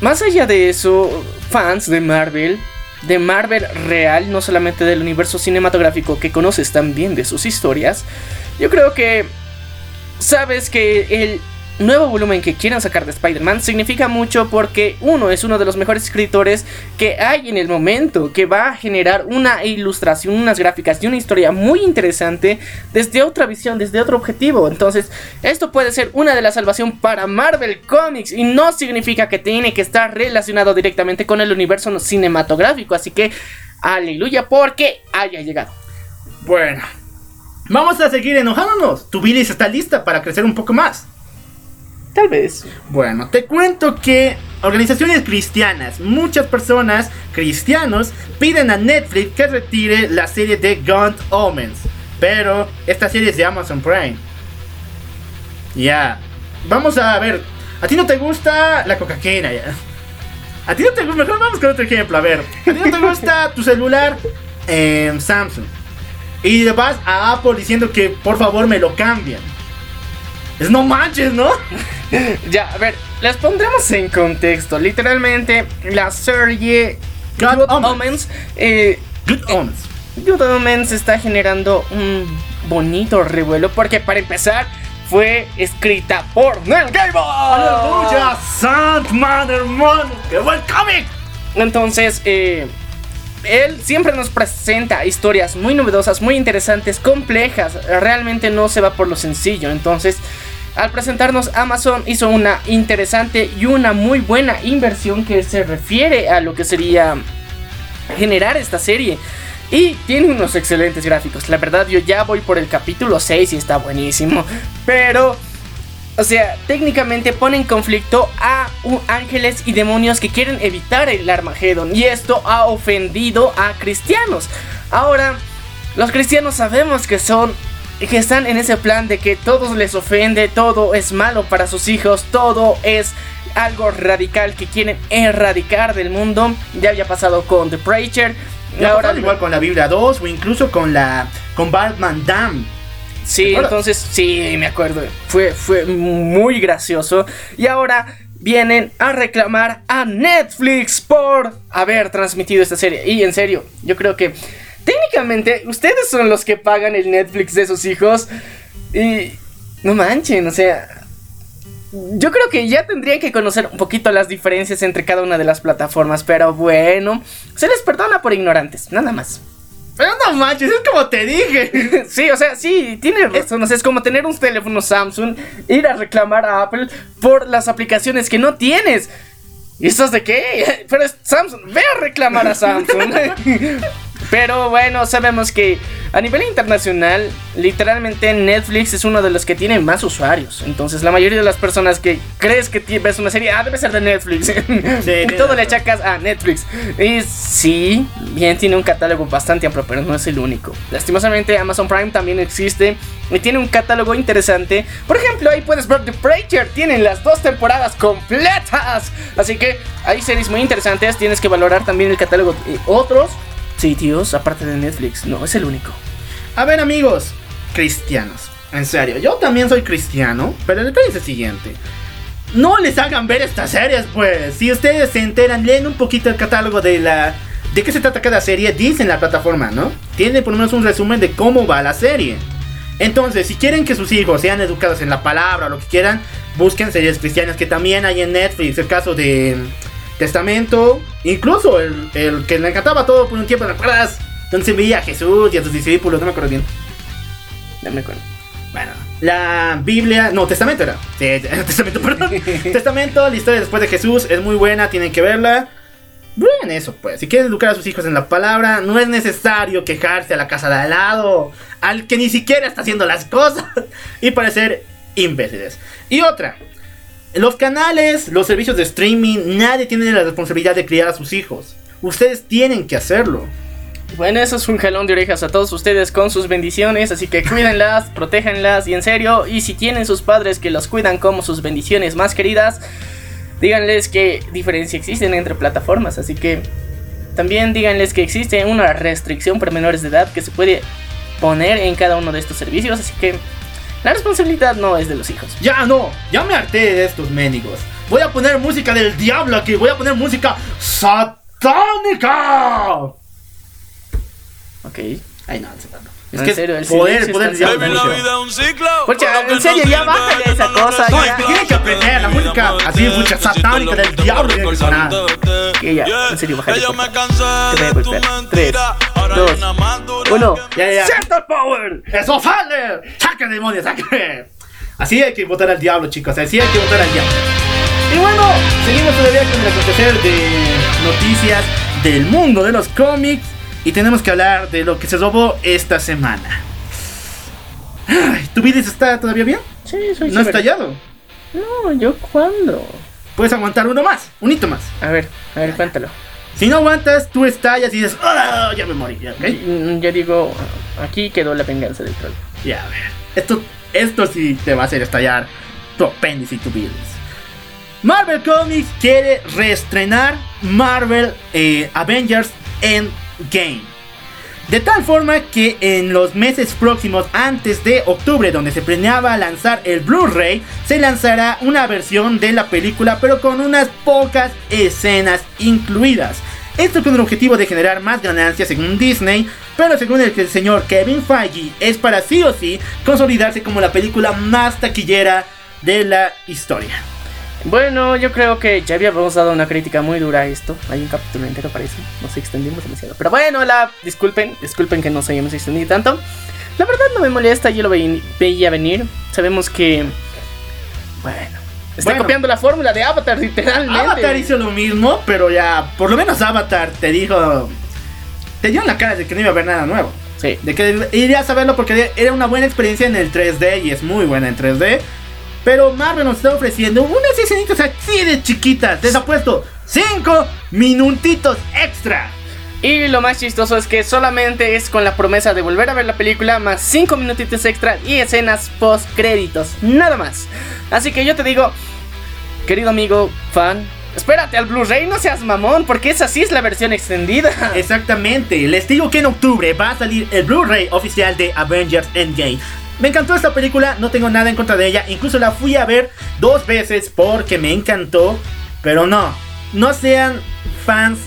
más allá de eso, fans de Marvel. De Marvel real, no solamente del universo cinematográfico que conoces también de sus historias. Yo creo que sabes que el nuevo volumen que quieran sacar de Spider-Man significa mucho porque uno es uno de los mejores escritores que hay en el momento, que va a generar una ilustración, unas gráficas y una historia muy interesante desde otra visión, desde otro objetivo. Entonces, esto puede ser una de las salvación para Marvel Comics y no significa que tiene que estar relacionado directamente con el universo cinematográfico. Así que, aleluya porque haya llegado. Bueno, vamos a seguir enojándonos. Tu bilis está lista para crecer un poco más. Tal vez. Bueno, te cuento que organizaciones cristianas, muchas personas cristianos piden a Netflix que retire la serie de Gaunt Omens. Pero esta serie es de Amazon Prime. Ya. Vamos a ver. ¿A ti no te gusta la cocaína ya? ¿A ti no te gusta? Mejor vamos con otro ejemplo. A ver. ¿A ti no te gusta tu celular? Em, Samsung. Y vas a Apple diciendo que por favor me lo cambien. Es no manches, ¿no? Ya, a ver, les pondremos en contexto. Literalmente, la serie God Good Omens. Omens, eh, Good Omens. Good Omens está generando un bonito revuelo porque para empezar fue escrita por Neil Gaiman. ¡Aleluya! ¡Sandman, hermano! ¡Qué buen cómic! Entonces, eh, él siempre nos presenta historias muy novedosas, muy interesantes, complejas. Realmente no se va por lo sencillo. Entonces, al presentarnos Amazon hizo una interesante y una muy buena inversión que se refiere a lo que sería generar esta serie. Y tiene unos excelentes gráficos. La verdad, yo ya voy por el capítulo 6 y está buenísimo. Pero, o sea, técnicamente pone en conflicto a ángeles y demonios que quieren evitar el Armagedón. Y esto ha ofendido a cristianos. Ahora, los cristianos sabemos que son. Que están en ese plan de que todos les ofende, todo es malo para sus hijos, todo es algo radical que quieren erradicar del mundo. Ya había pasado con The Preacher. Y ahora igual con la Biblia 2 o incluso con la con Batman Dam. Sí, entonces sí, me acuerdo. Fue, fue muy gracioso. Y ahora vienen a reclamar a Netflix por haber transmitido esta serie. Y en serio, yo creo que técnicamente ustedes son los que pagan el Netflix de sus hijos. Y no manchen, o sea... Yo creo que ya tendrían que conocer un poquito las diferencias entre cada una de las plataformas, pero bueno, se les perdona por ignorantes, nada más. Pero no manches, es como te dije. Sí, o sea, sí, tiene razón. O sea, es como tener un teléfono Samsung, ir a reclamar a Apple por las aplicaciones que no tienes. ¿Y estás de qué? Pero es Samsung, ve a reclamar a Samsung. Pero bueno, sabemos que a nivel internacional, literalmente Netflix es uno de los que tiene más usuarios. Entonces, la mayoría de las personas que crees que ves una serie, ah, debe ser de Netflix. y todo le achacas a Netflix. Y sí, bien, tiene un catálogo bastante amplio, pero no es el único. Lastimosamente, Amazon Prime también existe y tiene un catálogo interesante. Por ejemplo, ahí puedes ver The Preacher, tienen las dos temporadas completas. Así que hay series muy interesantes. Tienes que valorar también el catálogo de otros sitios, aparte de Netflix. No es el único. A ver, amigos, cristianos. En serio, yo también soy cristiano, pero el detalle es el siguiente. No les hagan ver estas series, pues. Si ustedes se enteran, leen un poquito el catálogo de la. ¿De qué se trata cada serie? Dicen la plataforma, ¿no? Tiene por lo menos un resumen de cómo va la serie. Entonces, si quieren que sus hijos sean educados en la palabra o lo que quieran, busquen series cristianas que también hay en Netflix. El caso de Testamento, incluso el, el que le encantaba todo por un tiempo, ¿te acuerdas? Donde se veía a Jesús y a sus discípulos, no me acuerdo bien. No me acuerdo. Bueno, la Biblia, no, Testamento era. Sí, Testamento, perdón. Testamento, la historia después de Jesús es muy buena, tienen que verla. Vean eso, pues. Si quieren educar a sus hijos en la palabra, no es necesario quejarse a la casa de al lado, al que ni siquiera está haciendo las cosas y parecer imbéciles. Y otra, los canales, los servicios de streaming, nadie tiene la responsabilidad de criar a sus hijos. Ustedes tienen que hacerlo. Bueno, eso es un jalón de orejas a todos ustedes con sus bendiciones, así que cuídenlas, protéjanlas y en serio, y si tienen sus padres que los cuidan como sus bendiciones más queridas, díganles qué diferencia existen entre plataformas, así que también díganles que existe una restricción para menores de edad que se puede poner en cada uno de estos servicios, así que la responsabilidad no es de los hijos. Ya no, ya me harté de estos mendigos. Voy a poner música del diablo aquí, voy a poner música satánica. Ok. Ay, no. Es En que serio, el poder, poder diablo. la vida es un ciclo. Pucha, en serio, no ya bájale esa no, no cosa, sirve. ya. Tiene que aprender, la música así, mucha satánica del diablo tiene que sonar. Ya, en serio, bájale, por me cansé de tu mentira. Ahora dos, Uno. Ya, ya. ¡Cierto power! ¡Eso sale! ¡Saque demonio, saque! Así hay que votar al diablo, chicos. Así hay que votar al diablo. Y bueno, seguimos todavía con el acontecer de noticias del mundo de los cómics. Y tenemos que hablar de lo que se robó esta semana. Ay, ¿Tu vida está todavía bien? Sí, soy ¿No has estallado? No, ¿yo cuándo? Puedes aguantar uno más, un hito más. A ver, a ver, cuéntalo. Si no aguantas, tú estallas y dices, "Ah, ya me morí. ¿ok? Mm, Yo digo, aquí quedó la venganza del troll. Ya, a ver. Esto, esto sí te va a hacer estallar tu apéndice y tu bilis. Marvel Comics quiere reestrenar Marvel eh, Avengers Endgame. De tal forma que en los meses próximos, antes de octubre, donde se planeaba lanzar el Blu-ray, se lanzará una versión de la película, pero con unas pocas escenas incluidas. Esto con el objetivo de generar más ganancias según Disney, pero según el señor Kevin Feige, es para sí o sí consolidarse como la película más taquillera de la historia. Bueno, yo creo que ya habíamos dado una crítica muy dura a esto. Hay un capítulo entero para eso. Nos extendimos demasiado. Pero bueno, la disculpen, disculpen que nos hayamos extendido tanto. La verdad no me molesta, yo lo ve- veía venir. Sabemos que. Bueno. Está Bueno. copiando la fórmula de Avatar, literalmente. Avatar hizo lo mismo, pero ya, por lo menos Avatar te dijo, te dio en la cara de que no iba a haber nada nuevo. Sí. De que irías a verlo porque era una buena experiencia en el 3D y es muy buena en 3D. Pero Marvel nos está ofreciendo unas escenitas así de chiquitas. Les apuesto 5 minutitos extra. Y lo más chistoso es que solamente es con la promesa de volver a ver la película más 5 minutitos extra y escenas post créditos, nada más. Así que yo te digo, querido amigo, fan, espérate al Blu-ray, no seas mamón, porque esa sí es la versión extendida. Exactamente, les digo que en octubre va a salir el Blu-ray oficial de Avengers Endgame. Me encantó esta película, no tengo nada en contra de ella, incluso la fui a ver dos veces porque me encantó, pero no, no sean fans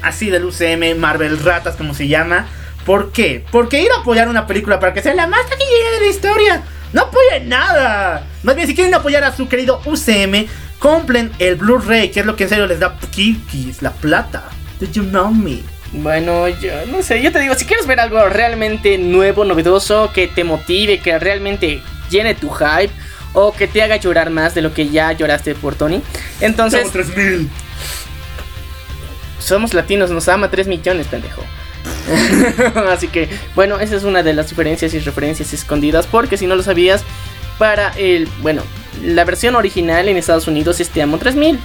así del UCM, Marvel Ratas como se llama. ¿Por qué? Porque ir a apoyar una película para que sea la más taquillera de la historia, no apoyen nada. Más bien, si quieren apoyar a su querido UCM, compren el Blu-ray, que es lo que en serio les da kikis, la plata. Do you know me? Bueno, yo no sé, yo te digo, si quieres ver algo realmente nuevo, novedoso, que te motive, que realmente llene tu hype o que te haga llorar más de lo que ya lloraste por Tony, entonces Somos 3000. somos latinos, nos ama 3 millones, pendejo. Así que, bueno, esa es una de las diferencias y referencias escondidas, porque si no lo sabías, para el, bueno, la versión original en Estados Unidos es Te Amo 3000.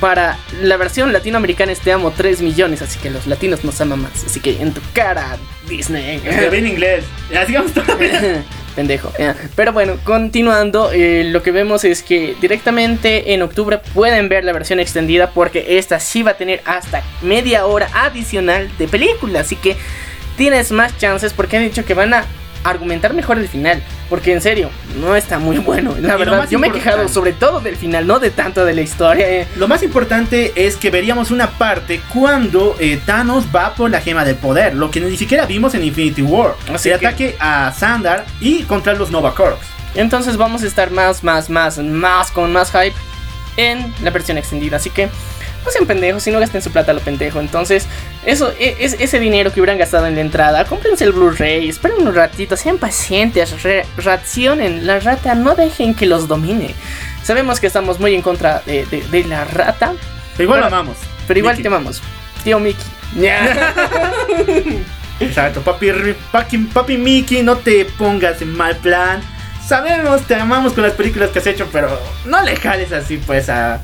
Para la versión latinoamericana es Te Amo 3 millones, así que los latinos nos aman más. Así que en tu cara, Disney. Ve en inglés. Ya sigamos todavía. Pendejo. Pero bueno, continuando, eh, lo que vemos es que directamente en octubre pueden ver la versión extendida porque esta sí va a tener hasta media hora adicional de película. Así que tienes más chances porque han dicho que van a argumentar mejor el final. Porque en serio, no está muy bueno. La Y verdad, yo me he quejado sobre todo del final, no de tanto de la historia. eh. Lo más importante es que veríamos una parte cuando eh, Thanos va por la gema del poder, lo que ni siquiera vimos en Infinity War. Así el que- ataque a Sandar y contra los Nova Corps. Entonces vamos a estar más, más, más, más con más hype en la versión extendida. Así que no sean pendejos, si no gasten su plata a lo pendejo. Entonces, eso, e- es, ese dinero que hubieran gastado en la entrada, cómprense el Blu-ray, esperen un ratito, sean pacientes, re- racionen la rata, no dejen que los domine. Sabemos que estamos muy en contra de, de- de la rata, Pero igual Pero- amamos. pero igual Mickey. te amamos. Tío Mickey. Exacto, papi, papi, papi Mickey, no te pongas en mal plan. Sabemos, te amamos con las películas que has hecho, pero no le jales así pues a,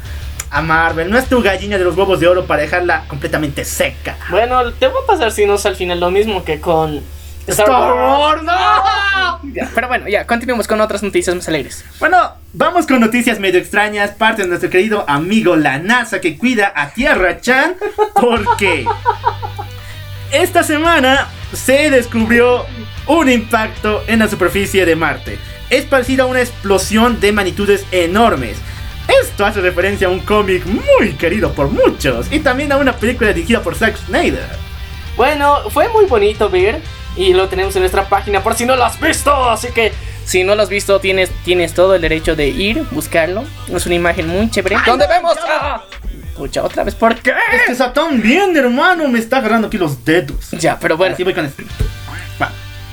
a Marvel. No es tu gallina de los huevos de oro para dejarla completamente seca. bueno, te voy a pasar si no al final lo mismo que con Star Wars, no. Ya, Pero bueno, ya, continuemos con otras noticias más alegres. Bueno, vamos con noticias medio extrañas. Parte de nuestro querido amigo la NASA que cuida a Tierra Chan. Porque esta semana se descubrió un impacto en la superficie de Marte. Es parecido a una explosión de magnitudes enormes. Esto hace referencia a un cómic muy querido por muchos y también a una película dirigida por Zack Snyder. Bueno, fue muy bonito ver y lo tenemos en nuestra página por si no lo has visto. Así que si no lo has visto, tienes, tienes todo el derecho de ir, buscarlo. Es una imagen muy chévere. Ay, ¿Dónde no, vemos? ¡Ah! Pucha, otra vez, ¿por qué? Este Satán bien, hermano, me está agarrando aquí los dedos. Ya, pero bueno. Así voy con esto.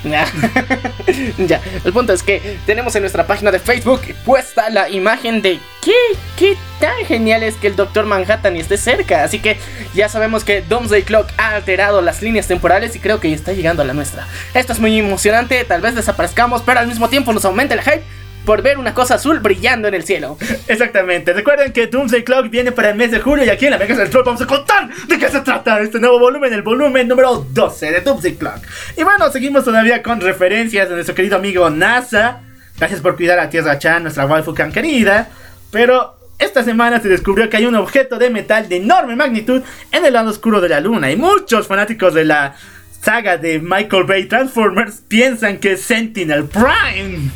Ya. el punto es que tenemos en nuestra página de Facebook puesta la imagen de qué, qué tan genial es que el Doctor Manhattan esté cerca. Así que ya sabemos que Doomsday Clock ha alterado las líneas temporales y creo que está llegando a la nuestra. Esto es muy emocionante, tal vez desaparezcamos, pero al mismo tiempo nos aumenta el hype por ver una cosa azul brillando en el cielo. Exactamente. Recuerden que Doomsday Clock viene para el mes de julio y aquí en la Vegas del Troll vamos a contar de qué se trata este nuevo volumen, el volumen número 12 de Doomsday Clock. Y bueno, seguimos todavía con referencias de nuestro querido amigo NASA. Gracias por cuidar a Tierra Chan, nuestra waifu tan querida. Pero esta semana se descubrió que hay un objeto de metal de enorme magnitud en el lado oscuro de la luna y muchos fanáticos de la saga de Michael Bay Transformers piensan que es Sentinel Prime.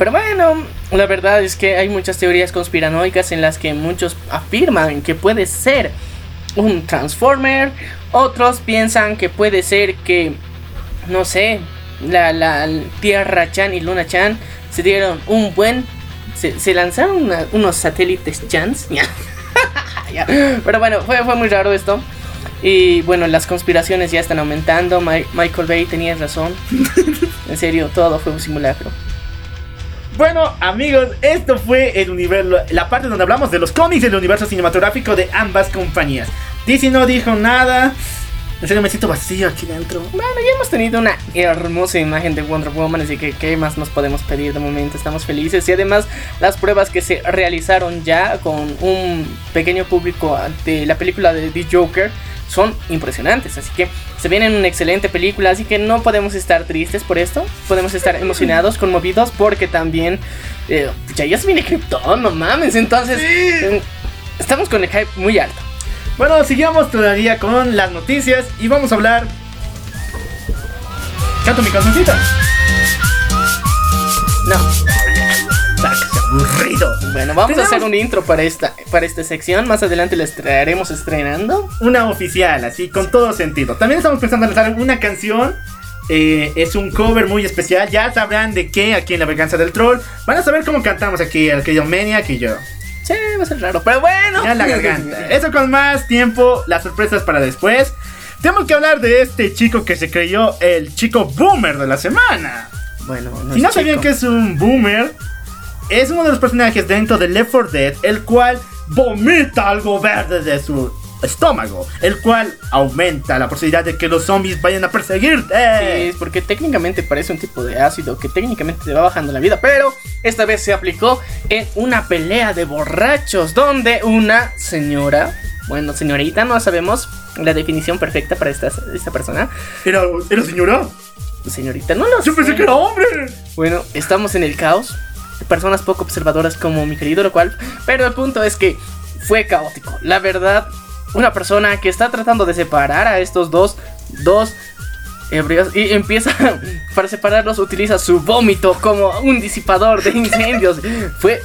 Pero bueno, la verdad es que hay muchas teorías conspiranoicas en las que muchos afirman que puede ser un Transformer, otros piensan que puede ser que, no sé, la, la Tierra Chan y Luna Chan se dieron un buen... Se, lanzaron unos satélites Chans. Pero bueno, fue, fue muy raro esto. Y bueno, las conspiraciones ya están aumentando. Michael Bay tenía razón. en serio, todo fue un simulacro. Bueno, amigos, esto fue el universo, la parte donde hablamos de los cómics del universo cinematográfico de ambas compañías. DC no dijo nada. En serio me siento vacío aquí dentro. Bueno, ya hemos tenido una hermosa imagen de Wonder Woman, así que ¿qué más nos podemos pedir de momento? Estamos felices y además las pruebas que se realizaron ya con un pequeño público de la película de The Joker son impresionantes. Así que se viene una excelente película. Así que no podemos estar tristes por esto. Podemos estar emocionados, conmovidos. Porque también. Eh, ya, ya se viene Krypton, no mames. Entonces. Eh, estamos con el hype muy alto. Bueno, sigamos todavía con las noticias. Y vamos a hablar. Canto mi cancioncita. No aburrido. Bueno, vamos a hacer un intro para esta, para esta sección. Más adelante la estaremos estrenando. Una oficial, así, con todo sentido. También estamos pensando en lanzar una canción. Eh, es un cover muy especial. Ya sabrán de qué aquí en La Venganza del Troll. Van a saber cómo cantamos aquí el querido Maniac y yo. Sí, va a ser raro, pero bueno. Ya la garganta. Eso con más tiempo, las sorpresas para después. Tenemos que hablar de este chico que se creyó el chico boomer de la semana. Bueno, si no sabían que es un boomer, es uno de los personajes dentro de Left 4 Dead, el cual vomita algo verde de su estómago, el cual aumenta la posibilidad de que los zombies vayan a perseguirte. Sí, porque técnicamente parece un tipo de ácido que técnicamente te va bajando la vida, pero esta vez se aplicó en una pelea de borrachos donde una señora, bueno, señorita, no sabemos la definición perfecta para esta, esta persona. ¿Era, ¿Era señora? Señorita, no lo Yo pensé que era hombre. Bueno, estamos en el caos personas poco observadoras como mi querido, lo cual. Pero el punto es que fue caótico. La verdad, una persona que está tratando de separar a estos dos, dos ebrios y empieza para separarlos utiliza su vómito como un disipador de incendios. Fue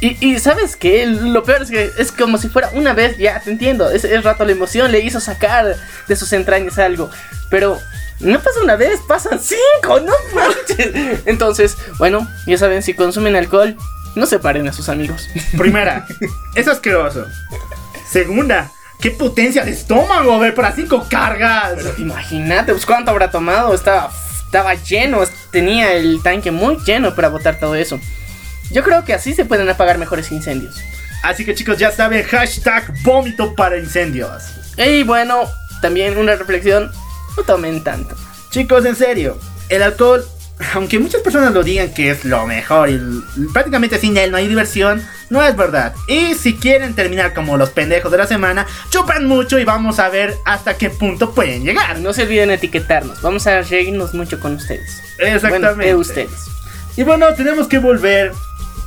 y, sabes que lo peor es que es como si fuera una vez, ya te entiendo, es, es rato la emoción le hizo sacar de sus entrañas algo, pero no pasa una vez, pasan cinco, no manches. Entonces, bueno, ya saben, si consumen alcohol, no separen a sus amigos. Primera, es asqueroso. Segunda, qué potencia de estómago, ver, para cinco cargas. imagínate, pues cuánto habrá tomado. Estaba, estaba lleno, tenía el tanque muy lleno para botar todo eso. Yo creo que así se pueden apagar mejores incendios. Así que chicos, ya saben, hashtag vómito para incendios. Y bueno, también una reflexión no tomen tanto. Chicos, en serio, el alcohol, aunque muchas personas lo digan que es lo mejor y prácticamente sin él no hay diversión, no es verdad. Y si quieren terminar como los pendejos de la semana, chupan mucho y vamos a ver hasta qué punto pueden llegar. No se olviden etiquetarnos, vamos a reírnos mucho con ustedes. Exactamente. ustedes. Y bueno, tenemos que volver,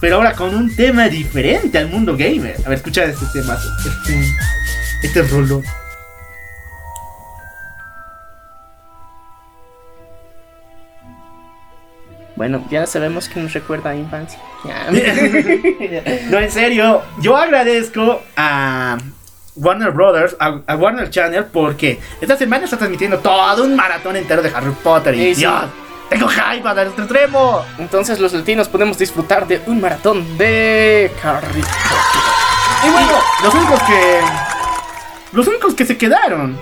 pero ahora con un tema diferente al mundo gamer. A ver, escucha este tema, este, este rollo. Bueno, ya sabemos que nos recuerda a infancia. no, en serio, yo agradezco a Warner Brothers, a, Warner Channel, porque esta semana está transmitiendo todo un maratón entero de Harry Potter. Y Dios, tengo hype para el extremo. Entonces los latinos podemos disfrutar de un maratón de Harry Potter. Y bueno, los únicos que... Los únicos que se quedaron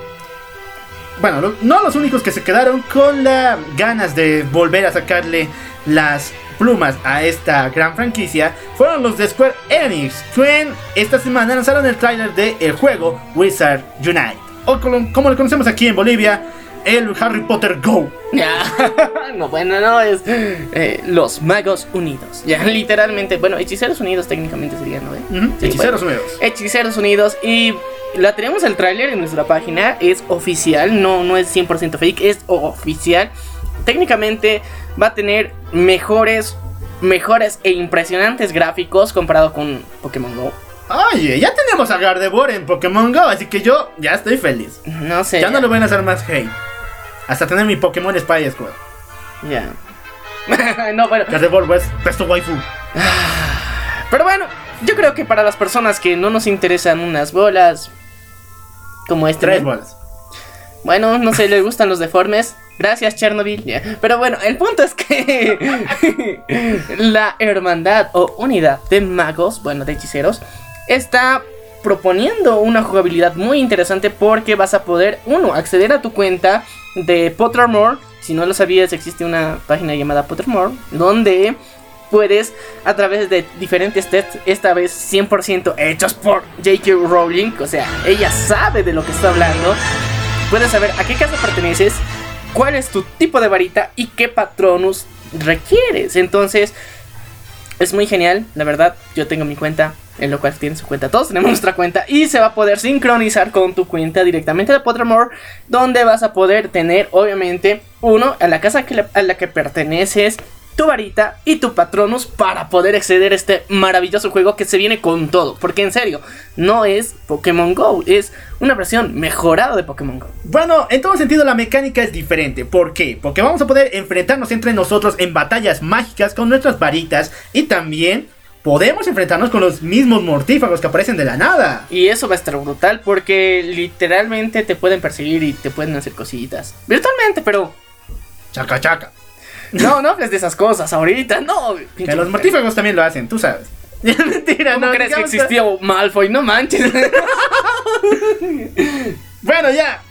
bueno, no los únicos que se quedaron con las ganas de volver a sacarle las plumas a esta gran franquicia fueron los de Square Enix, quien esta semana lanzaron el tráiler del el juego Wizard Unite, o como, lo conocemos aquí en Bolivia, el Harry Potter Go. no, bueno, no, es eh, los Magos Unidos. Ya, literalmente, bueno, Hechiceros Unidos técnicamente serían, ¿no? Hechiceros Unidos. Hechiceros Unidos y la tenemos el tráiler en nuestra página, es oficial, no, no es 100% fake, es oficial. Técnicamente va a tener mejores, mejores e impresionantes gráficos comparado con Pokémon Go. Oye, ya tenemos a Gardevoir en Pokémon Go, así que yo ya estoy feliz. No sé. Ya no le voy a hacer más hate. Hasta tener mi Pokémon Spy Squad. Ya. no, bueno. Que devuelvo es Pesto Waifu. Pero bueno, yo creo que para las personas que no nos interesan unas bolas como este. Tres ¿no? bolas. Bueno, no sé, les gustan los deformes. Gracias, Chernobyl. Pero bueno, el punto es que la hermandad o unidad de magos, bueno, de hechiceros, está proponiendo una jugabilidad muy interesante porque vas a poder, uno, acceder a tu cuenta de Pottermore. Si no lo sabías, existe una página llamada Pottermore, donde puedes, a través de diferentes tests, esta vez 100% hechos por J.K. Rowling, o sea, ella sabe de lo que está hablando, puedes saber a qué casa perteneces, cuál es tu tipo de varita y qué patronus requieres. Entonces, es muy genial, la verdad. Yo tengo mi cuenta, en lo cual tiene su cuenta. Todos tenemos nuestra cuenta y se va a poder sincronizar con tu cuenta directamente de Pottermore, donde vas a poder tener, obviamente, uno a la casa que le- a la que perteneces. Tu varita y tu patronus para poder acceder a este maravilloso juego que se viene con todo. Porque en serio, no es Pokémon Go, es una versión mejorada de Pokémon Go. Bueno, en todo sentido la mecánica es diferente. ¿Por qué? Porque vamos a poder enfrentarnos entre nosotros en batallas mágicas con nuestras varitas y también podemos enfrentarnos con los mismos mortífagos que aparecen de la nada. Y eso va a estar brutal porque literalmente te pueden perseguir y te pueden hacer cositas. Virtualmente, pero Chaca chaca. No, no hables de esas cosas ahorita, no. Que los mortífagos también lo hacen, tú sabes. Mentira, ¿Cómo no. crees que existió Malfoy? No manches. Bueno, ya.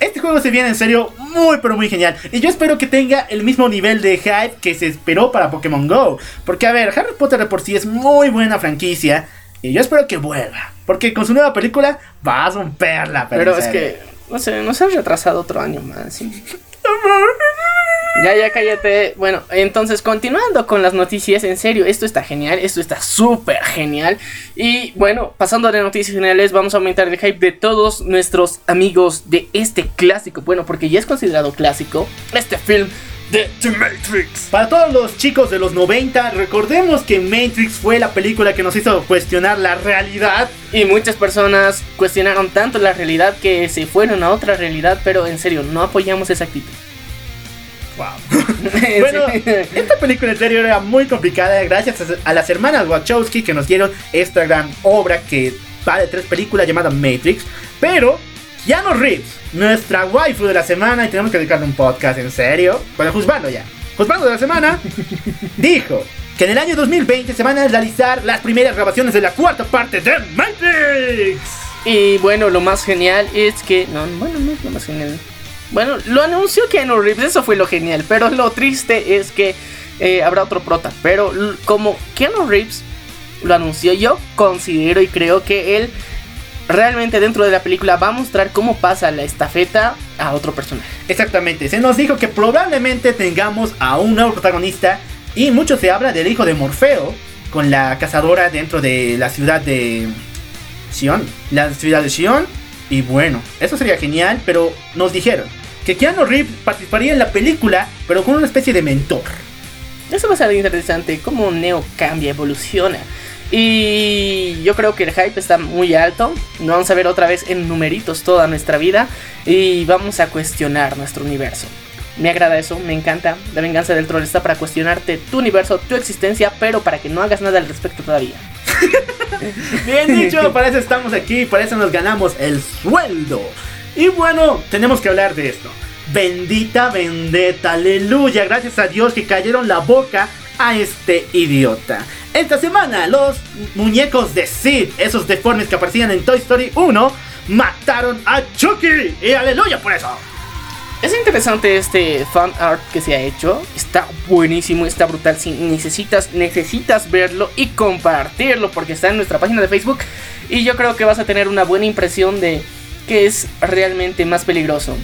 Este juego se viene en serio muy pero muy genial. Y yo espero que tenga el mismo nivel de hype que se esperó para Pokémon Go. Porque a ver, Harry Potter de por sí es muy buena franquicia. Y yo espero que vuelva. Porque con su nueva película va a romperla. Pero en es que, no sé, nos han retrasado otro año más. Ya, ya cállate. Bueno, entonces continuando con las noticias, en serio, esto está genial, esto está súper genial. Y bueno, pasando de noticias generales, vamos a aumentar el hype de todos nuestros amigos de este clásico. Bueno, porque ya es considerado clásico, este film de The Matrix. Para todos los chicos de los 90, recordemos que Matrix fue la película que nos hizo cuestionar la realidad. Y muchas personas cuestionaron tanto la realidad que se fueron a otra realidad, pero en serio, no apoyamos esa actitud. Wow. Bueno, esta película en serio era muy complicada gracias a- a las hermanas Wachowski que nos dieron esta gran obra que va de tres películas llamada Matrix. Pero Keanu Reeves, nuestra waifu de la semana, y tenemos que dedicarle un podcast en serio. Bueno, juzgando ya. Juzgando de la semana, dijo que en el año 2020 se van a realizar las primeras grabaciones de la cuarta parte de Matrix. Y bueno, lo más genial es que. No, bueno, no es lo más genial. Bueno, lo anunció Keanu Reeves, eso fue lo genial. Pero lo triste es que eh, habrá otro prota. Pero como Keanu Reeves lo anunció, yo considero y creo que él realmente dentro de la película va a mostrar cómo pasa la estafeta a otro personaje. Exactamente, se nos dijo que probablemente tengamos a un nuevo protagonista y mucho se habla del hijo de Morfeo con la cazadora dentro de la ciudad de Sion, la ciudad de Sion y bueno, eso sería genial, pero nos dijeron que Keanu Reeves participaría en la película, pero con una especie de mentor. Eso va a ser interesante, cómo Neo cambia, evoluciona. Y yo creo que el hype está muy alto. Lo vamos a ver otra vez en numeritos toda nuestra vida. Y vamos a cuestionar nuestro universo. Me agrada eso, me encanta. La venganza del troll está para cuestionarte tu universo, tu existencia, pero para que no hagas nada al respecto todavía. Bien dicho, para eso estamos aquí, para eso nos ganamos el sueldo. Y bueno, tenemos que hablar de esto. Bendita vendetta, aleluya, gracias a Dios que cayeron la boca a este idiota. Esta semana los muñecos de Sid, esos deformes que aparecían en Toy Story 1, mataron a Chucky. Y aleluya por eso. Es interesante este fan art que se ha hecho. Está buenísimo, está brutal. Si necesitas, necesitas verlo y compartirlo porque está en nuestra página de Facebook. Y yo creo que vas a tener una buena impresión de que es realmente más peligroso.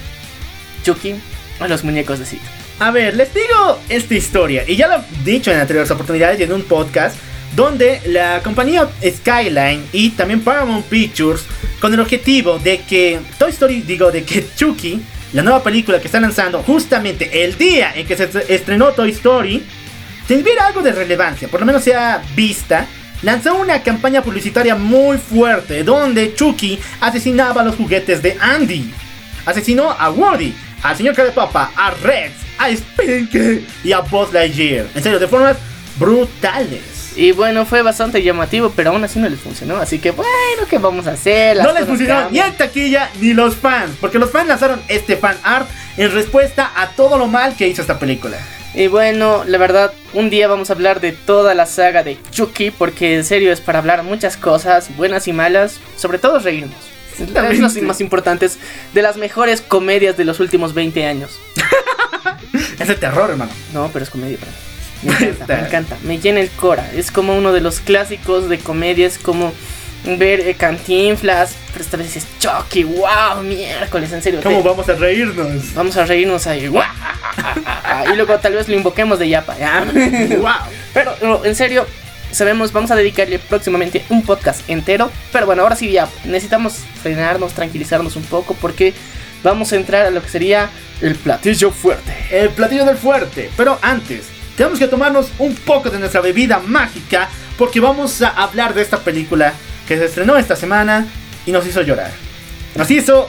Chucky o los muñecos de Sid. A ver, les digo esta historia, y ya lo he dicho en anteriores oportunidades y en un podcast, donde la compañía Skyline y también Paramount Pictures, con el objetivo de que Toy Story, digo, de que Chucky, la nueva película que están lanzando justamente el día en que se estrenó Toy Story, tuviera algo de relevancia, por lo menos sea vista, lanzó una campaña publicitaria muy fuerte donde Chucky asesinaba los juguetes de Andy. Asesinó a Woody, al señor Papa, a Rex, a Spinky y a Buzz Lightyear. En serio, de formas brutales. Y bueno, fue bastante llamativo, pero aún así no les funcionó. Así que bueno, ¿qué vamos a hacer? Las no les funcionó ni en taquilla ni los fans, porque los fans lanzaron este fan art en respuesta a todo lo mal que hizo esta película. Y bueno, la verdad, un día vamos a hablar de toda la saga de Chucky, porque en serio es para hablar muchas cosas, buenas y malas, sobre todo reírnos. Lo más importantes de las mejores comedias de los últimos 20 años. Es de terror, hermano. No, pero es comedia para mí. Me encanta, me encanta, me llena el cora. Es como uno de los clásicos de comedia, es como ver eh, Cantinflas, pero esta vez es Chucky, wow, miércoles, en serio. ¿Cómo te- vamos a reírnos? Vamos a reírnos ahí, guau, y luego tal vez lo invoquemos de Yapa, ¿ya? ¡Wow! Pero no, en serio, sabemos, vamos a dedicarle próximamente un podcast entero. Pero bueno, ahora sí ya necesitamos frenarnos, tranquilizarnos un poco porque vamos a entrar a lo que sería el platillo fuerte. El platillo del fuerte. Pero antes, tenemos que tomarnos un poco de nuestra bebida mágica porque vamos a hablar de esta película que se estrenó esta semana y nos hizo llorar. Nos hizo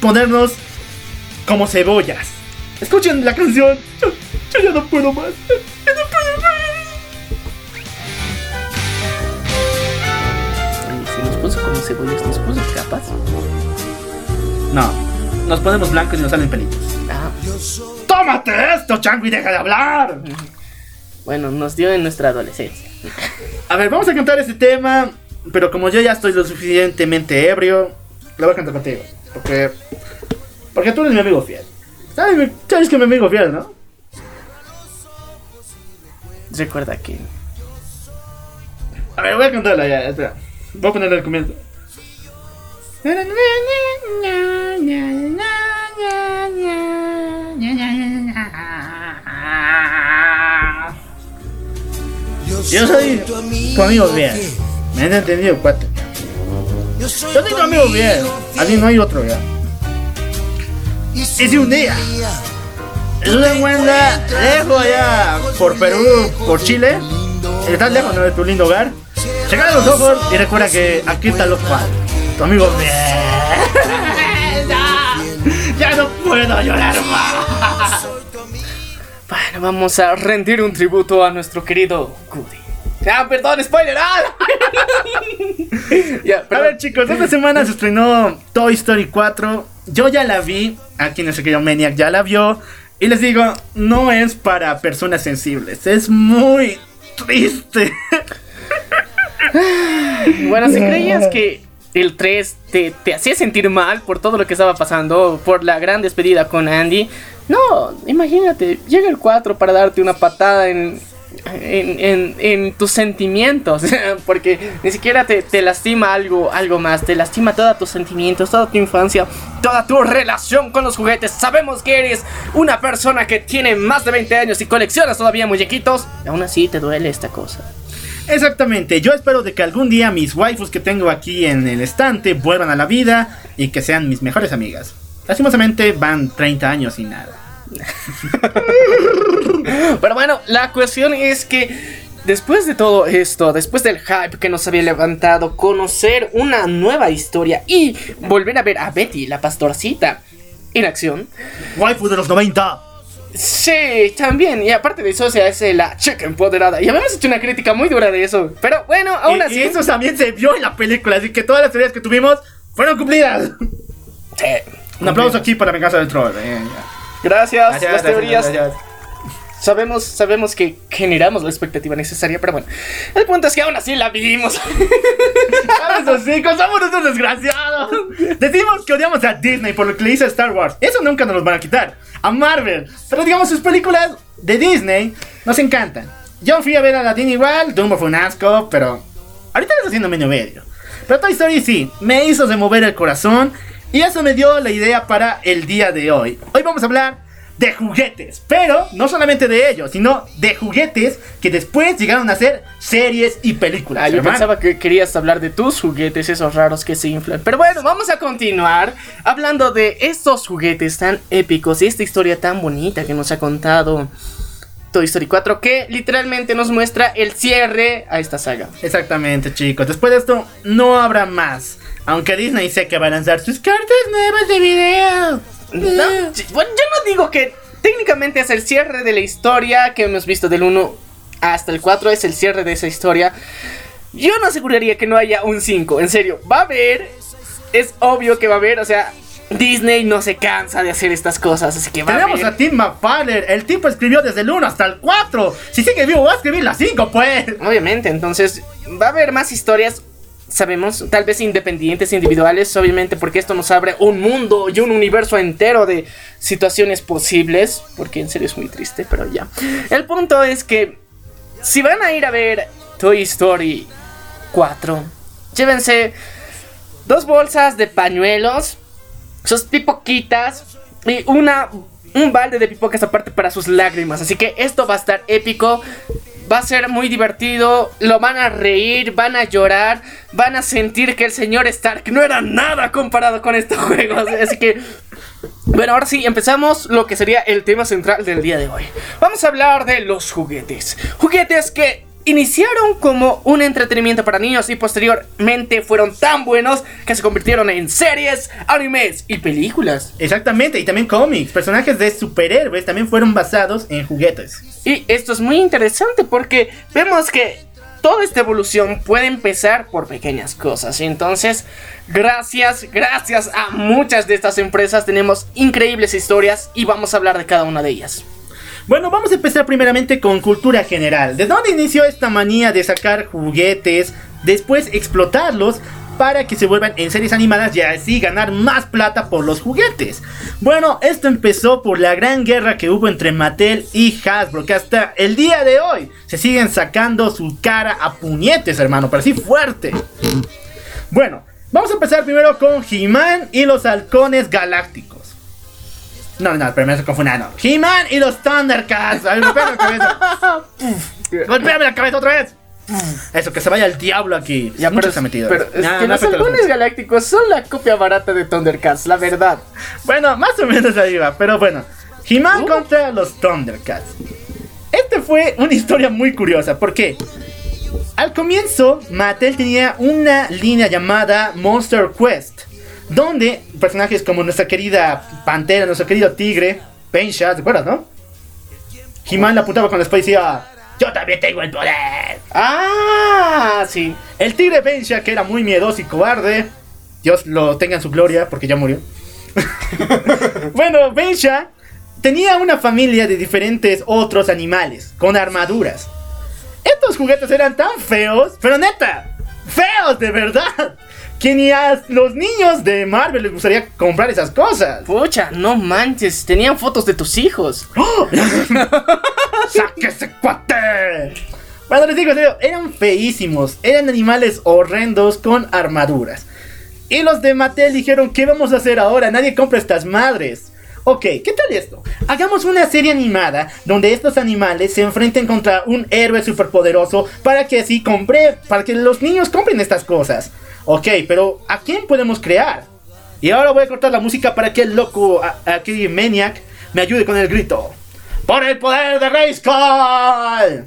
ponernos como cebollas. Escuchen la canción. Yo, yo ya no puedo más. Ya no puedo más. Si nos puso como cebollas, nos puso capas. No, nos ponemos blancos y nos salen pelitos. Ah, ¡Tómate esto, chango, y deja de hablar! bueno, nos dio en nuestra adolescencia. A ver, vamos a cantar este tema, pero como yo ya estoy lo suficientemente ebrio, lo voy a cantar contigo. Porque, porque tú eres mi amigo fiel. ¿Sabes, sabes que mi amigo fiel, no? Recuerda que A ver, voy a cantarla ya, espera. Voy a ponerla al comienzo. Yo soy tu amigo bien. Me entendido, cuate. Yo soy tu amigo bien. Así no hay otro ya. Y si un día es una encuentra lejos allá por Perú, por Chile, estás lejos de tu lindo hogar, checa los ojos y recuerda que aquí están los cuatro. Tu amigo bien. Ya, no puedo llorar más. Bueno, vamos a rendir un tributo a nuestro querido Goody. Ah, perdón, spoiler. ¡Ah! ya, A ver chicos, esta semana se estrenó Toy Story 4. Yo ya la vi, aquí nuestro querido Maniac ya la vio. Y les digo, no es para personas sensibles, es muy triste. Bueno, si creías que el 3 te, te hacía sentir mal por todo lo que estaba pasando, por la gran despedida con Andy, no, imagínate, llega el 4 para darte una patada en, en, en- tus sentimientos, porque ni siquiera te, te lastima algo, algo más, te lastima todos tus sentimientos, toda tu infancia, toda tu relación con los juguetes. Sabemos que eres una persona que tiene más de 20 años y coleccionas todavía muñequitos, y aún así te duele esta cosa. Exactamente, yo espero de que algún día mis waifus que tengo aquí en el estante vuelvan a la vida y que sean mis mejores amigas. Lastimosamente van 30 años y nada. Pero bueno, la cuestión es que después de todo esto, después del hype que nos había levantado, conocer una nueva historia y volver a ver a Betty, la pastorcita, en acción. Waifu de los 90. Sí, también. Y aparte de eso, se hace la chica empoderada. Y habíamos hecho una crítica muy dura de eso. Pero bueno, aún Y- así. y eso también se vio en la película, así que todas las teorías que tuvimos fueron cumplidas. Sí. Un aplauso aquí para la venganza del troll. eh. Gracias, Gracias, las gracias, teorías. gracias. Sabemos, sabemos que generamos la expectativa necesaria, pero bueno. El punto es que aún así la vivimos. Esos chicos, somos unos desgraciados. Decimos que odiamos a Disney por lo que le hizo a Star Wars. Eso nunca nos los van a quitar. A Marvel. Pero digamos, sus películas de Disney nos encantan. Yo fui a ver a Latin igual. Dumbo fue un asco, pero ahorita lo está haciendo medio medio. Pero Toy Story sí, me hizo remover el corazón. Y eso me dio la idea para el día de hoy. Hoy vamos a hablar de juguetes. Pero no solamente de ellos, sino de juguetes que después llegaron a ser series y películas. Ah, yo hermano. pensaba que querías hablar de tus juguetes, esos raros que se inflan. Pero bueno, vamos a continuar hablando de estos juguetes tan épicos y esta historia tan bonita que nos ha contado Toy Story 4, que literalmente nos muestra el cierre a esta saga. Exactamente, chicos. Después de esto, no habrá más. Aunque Disney sé que va a lanzar sus cartas nuevas de video. No, bueno, yo no digo que técnicamente es el cierre de la historia que hemos visto del 1 hasta el 4, es el cierre de esa historia. Yo no aseguraría que no haya un 5, en serio, va a haber, es obvio que va a haber, o sea, Disney no se cansa de hacer estas cosas, así que va Tenemos a. Tim McFarlane, el tipo escribió desde el 1 hasta el 4. Si sigue vivo, va a escribir la 5, pues. Obviamente, entonces va a haber más historias, sabemos, tal vez independientes, individuales, obviamente porque esto nos abre un mundo y un universo entero de situaciones posibles, porque en serio es muy triste, pero ya. El punto es que si van a ir a ver Toy Story 4, llévense dos bolsas de pañuelos, sus pipoquitas y una un balde de pipocas aparte para sus lágrimas. Así que esto va a estar épico. Va a ser muy divertido, lo van a reír, van a llorar, van a sentir que el señor Stark no era nada comparado con estos juegos. Así que, bueno, ahora sí, empezamos lo que sería el tema central del día de hoy. Vamos a hablar de los juguetes. Juguetes que iniciaron como un entretenimiento para niños y posteriormente fueron tan buenos que se convirtieron en series, animes y películas. Exactamente, y también cómics. Personajes de superhéroes también fueron basados en juguetes. Y esto es muy interesante porque vemos que toda esta evolución puede empezar por pequeñas cosas. Y entonces, gracias, gracias a muchas de estas empresas tenemos increíbles historias y vamos a hablar de cada una de ellas. Bueno, vamos a empezar primeramente con cultura general. ¿De dónde inició esta manía de sacar juguetes, después explotarlos para que se vuelvan en series animadas y así ganar más plata por los juguetes? Bueno, esto empezó por la gran guerra que hubo entre Mattel y Hasbro, que hasta el día de hoy se siguen sacando su cara a puñetes, hermano, pero así fuerte. Bueno, vamos a empezar primero con He-Man y los halcones galácticos. No, no, primero se confunde. No. He-Man y los Thundercats. A ver, golpéame la cabeza. Golpéame la cabeza otra vez. Eso, que se vaya al diablo aquí. Ya mucho se ha metido. Pero es Nah, que no los halcones galácticos son la copia barata de Thundercats, la verdad. Bueno, más o menos ahí va, pero bueno. He-Man Uh. contra los Thundercats. Este fue una historia muy curiosa, porque al comienzo Mattel tenía una línea llamada Monster Quest, donde personajes como nuestra querida Pantera, nuestro querido Tigre, Pensha, ¿te acuerdas, no? He-Man la apuntaba con la espada y decía, yo también tengo el poder. Ah, sí. El tigre Pensha, que era muy miedoso y cobarde. Dios lo tenga en su gloria, porque ya murió. bueno, Pensha tenía una familia de diferentes otros animales, con armaduras. Estos juguetes eran tan feos, pero neta, feos de verdad, que ni a los niños de Marvel les gustaría comprar esas cosas. Pucha, no manches, tenían fotos de tus hijos. ¡Oh! ¡Saque ese cuate! Bueno, les digo, en serio, eran feísimos. Eran animales horrendos con armaduras. Y los de Mattel dijeron, ¿qué vamos a hacer ahora? Nadie compra estas madres. Ok, ¿qué tal esto? Hagamos una serie animada donde estos animales se enfrenten contra un héroe superpoderoso para que así compre, para que los niños compren estas cosas. Ok, pero ¿a quién podemos crear? Y ahora voy a cortar la música para que el loco, a- aquí Maniac, me ayude con el grito. ¡Por el poder de Grayskull!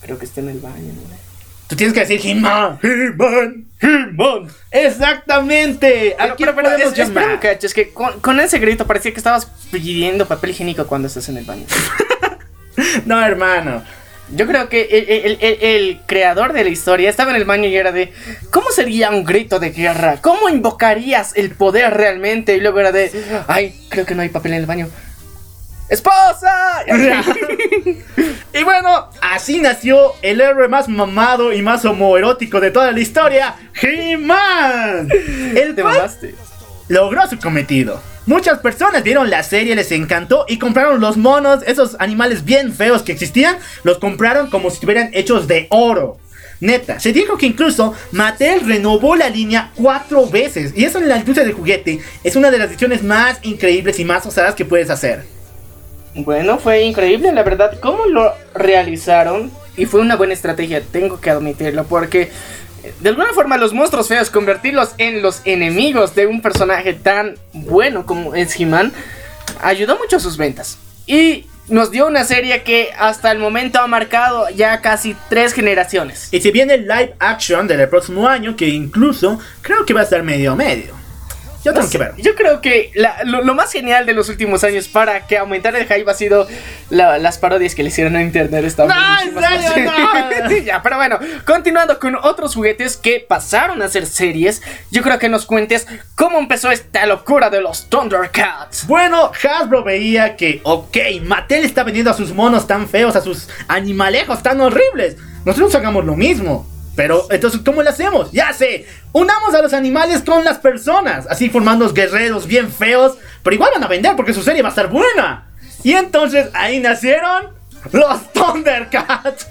Creo que está en el baño. ¿no? Tú tienes que decir He-Man, He-Man, He-Man. Exactamente. Pero, Aquí pero, pero, es- espera cacho, es que con, con ese grito parecía que estabas pidiendo papel higiénico cuando estás en el baño. No, hermano. Yo creo que el, el- el- el creador de la historia estaba en el baño y era de ¿Cómo sería un grito de guerra? ¿Cómo invocarías el poder realmente? Y luego era de Ay, creo que no hay papel en el baño. ¡Esposa! y bueno, así nació el héroe más mamado y más homoerótico de toda la historia, He-Man. El Te cual mamaste. logró su cometido. Muchas personas vieron la serie, les encantó y compraron los monos, esos animales bien feos que existían, los compraron como si estuvieran hechos de oro. Neta, se dijo que incluso Mattel renovó la línea cuatro veces. Y eso en la industria del juguete es una de las decisiones más increíbles y más osadas que puedes hacer. Bueno, fue increíble, la verdad, cómo lo realizaron. Y fue una buena estrategia, tengo que admitirlo, porque de alguna forma los monstruos feos, convertirlos en los enemigos de un personaje tan bueno como es He-Man, ayudó mucho a sus ventas. Y nos dio una serie que hasta el momento ha marcado ya casi tres generaciones. Y si viene el live action del próximo año, que incluso creo que va a estar medio medio. Yo tengo No que sé, ver. Yo creo que la- lo, lo más genial de los últimos años para que aumentara el hype ha sido la- las parodias que le hicieron a internet. Estaban No, en serio, no. ya, pero bueno, continuando con otros juguetes que pasaron a ser series, yo creo que nos cuentes cómo empezó esta locura de los Thundercats. Bueno, Hasbro veía que, ok, Mattel está vendiendo a sus monos tan feos, a sus animalejos tan horribles. Nosotros hagamos lo mismo. Pero, entonces, ¿cómo lo hacemos? Ya sé, unamos a los animales con las personas, así formando guerreros bien feos, pero igual van a vender porque su serie va a estar buena. Y entonces ahí nacieron los Thundercats.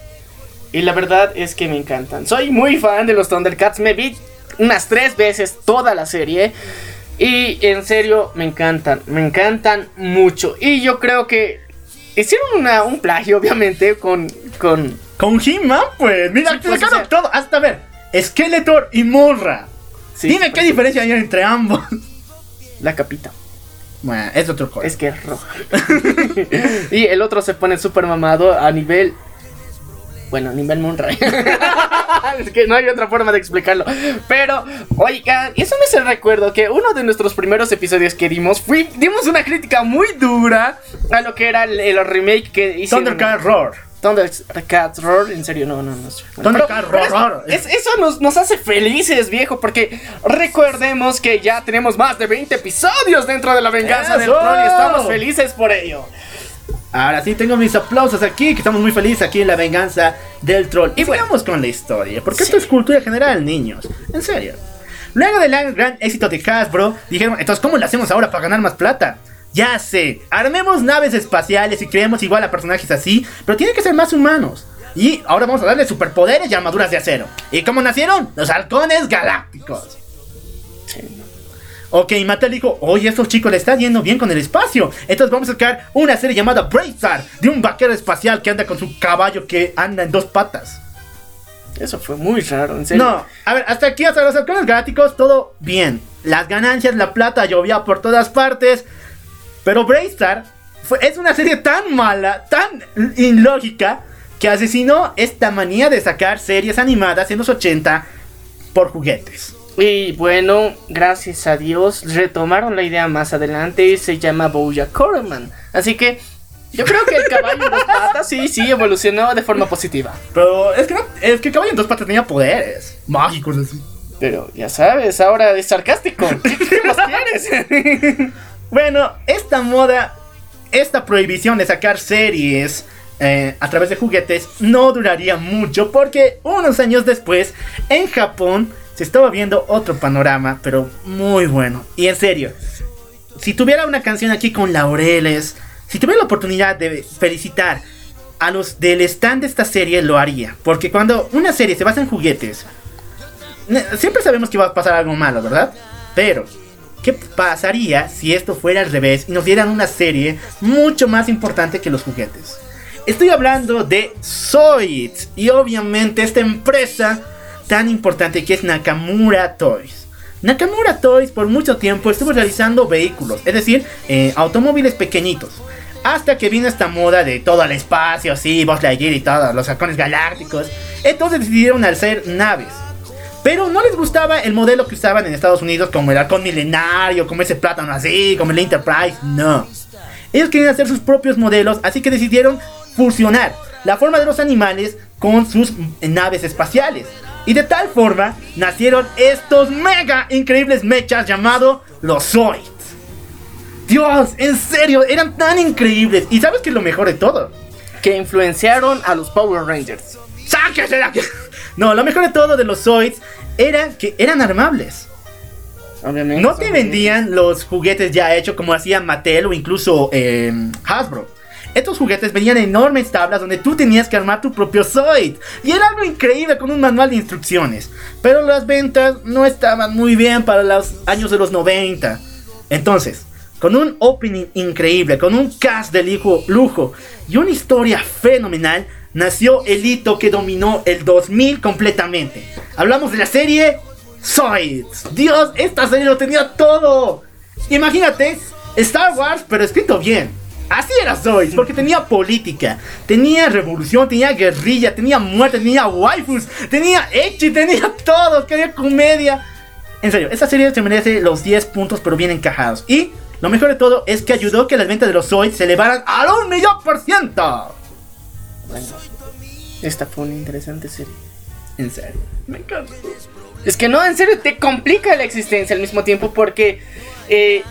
Y la verdad es que me encantan. Soy muy fan de los Thundercats. Me vi unas tres veces toda la serie. Y en serio, me encantan. Me encantan mucho. Y yo creo que hicieron una- un plagio, obviamente, con, con... Con He-Man, pues, mira, Sí, pues, sacaron o sea- todo, hasta ver, Skeletor y Monra. sí, Dime qué diferencia hay entre ambos. La capita. Bueno, es otro color. Es que es roja. y el otro se pone súper mamado a nivel... Bueno, a nivel Moonray. es que no hay otra forma de explicarlo. Pero, oigan, eso me hace recuerdo que uno de nuestros primeros episodios que dimos, fui- dimos una crítica muy dura a lo que era el, el remake que hicieron. Thundercat Roar. Thundercats Roar, en serio, no, no, no. Thundercat Roar. es- es- eso nos, nos hace felices, viejo, porque recordemos que ya tenemos más de 20 episodios dentro de la venganza del ¡Eso! troll y estamos felices por ello. Ahora sí tengo mis aplausos aquí, que estamos muy felices aquí en la venganza del troll. Y bueno. sigamos con la historia, porque Sí. esto es cultura general, niños. En serio. Luego del gran éxito de Hasbro, dijeron, entonces, ¿cómo lo hacemos ahora para ganar más plata? Ya sé, armemos naves espaciales y creemos igual a personajes así, pero tienen que ser más humanos. Y ahora vamos a darle superpoderes y armaduras de acero. ¿Y cómo nacieron? Los halcones galácticos. Ok, Mattel dijo, oye, a estos chicos le está yendo bien con el espacio. Entonces vamos a sacar una serie llamada Bravestar, de un vaquero espacial que anda con su caballo que anda en dos patas. Eso fue muy raro, en serio. No, a ver, hasta aquí, hasta los halcones galácticos, todo bien. Las ganancias, la plata llovía por todas partes. Pero Bravestar fue- es una serie tan mala, tan ilógica, que asesinó esta manía de sacar series animadas en los 80 por juguetes. Y bueno, gracias a Dios retomaron la idea más adelante y se llama Bojack Horseman. Así que yo creo que el caballo en dos patas sí, sí evolucionó de forma positiva. Pero es que, no, es que Caballo en dos patas tenía poderes mágicos así. Pero ya sabes, ahora es sarcástico. ¿Qué más quieres? Bueno, esta moda, esta prohibición de sacar series eh, a través de juguetes no duraría mucho porque unos años después en Japón se estaba viendo otro panorama, pero muy bueno. Y en serio, si tuviera una canción aquí con laureles, si tuviera la oportunidad de felicitar a los del stand de esta serie, lo haría. Porque cuando una serie se basa en juguetes, siempre sabemos que va a pasar algo malo, ¿verdad? Pero, ¿qué pasaría si esto fuera al revés y nos dieran una serie mucho más importante que los juguetes? Estoy hablando de Zoids y obviamente esta empresa tan importante que es Nakamura Toys. Nakamura Toys por mucho tiempo estuvo realizando vehículos, es decir, eh, automóviles pequeñitos. Hasta que vino esta moda de todo el espacio, así, Buzz Lightyear y todos los halcones galácticos. Entonces decidieron hacer naves. Pero no les gustaba el modelo que usaban en Estados Unidos, como el halcón milenario, como ese plátano así, como el Enterprise. No. Ellos querían hacer sus propios modelos, así que decidieron fusionar la forma de los animales con sus naves espaciales. Y de tal forma nacieron estos mega increíbles mechas llamados los Zoids. Dios, en serio, eran tan increíbles. Y sabes que es lo mejor de todo. que influenciaron a los Power Rangers. ¡Sáquese de aquí! No, lo mejor de todo de los Zoids era que eran armables. Obviamente. No te vendían los juguetes ya hechos como hacía Mattel o incluso eh, Hasbro. Estos juguetes venían en enormes tablas donde tú tenías que armar tu propio Zoid. Y era algo increíble con un manual de instrucciones. Pero las ventas no estaban muy bien para los años de los 90. Entonces, con un opening increíble, con un cast de lujo, lujo y una historia fenomenal, nació el hito que dominó el 2000 completamente. Hablamos de la serie Zoids. Dios, esta serie lo tenía todo. Imagínate, Star Wars, pero escrito bien. Así era Zoids, porque tenía política, tenía revolución, tenía guerrilla, tenía muerte, tenía waifus, tenía echi, tenía todo, había comedia. En serio, esta serie se merece los 10 puntos, pero bien encajados. Y lo mejor de todo es que ayudó que las ventas de los Zoids se elevaran al un millón por ciento. Bueno, esta fue una interesante serie. En serio, me encanta. Es que no, en serio, te complica la existencia al mismo tiempo porque... eh,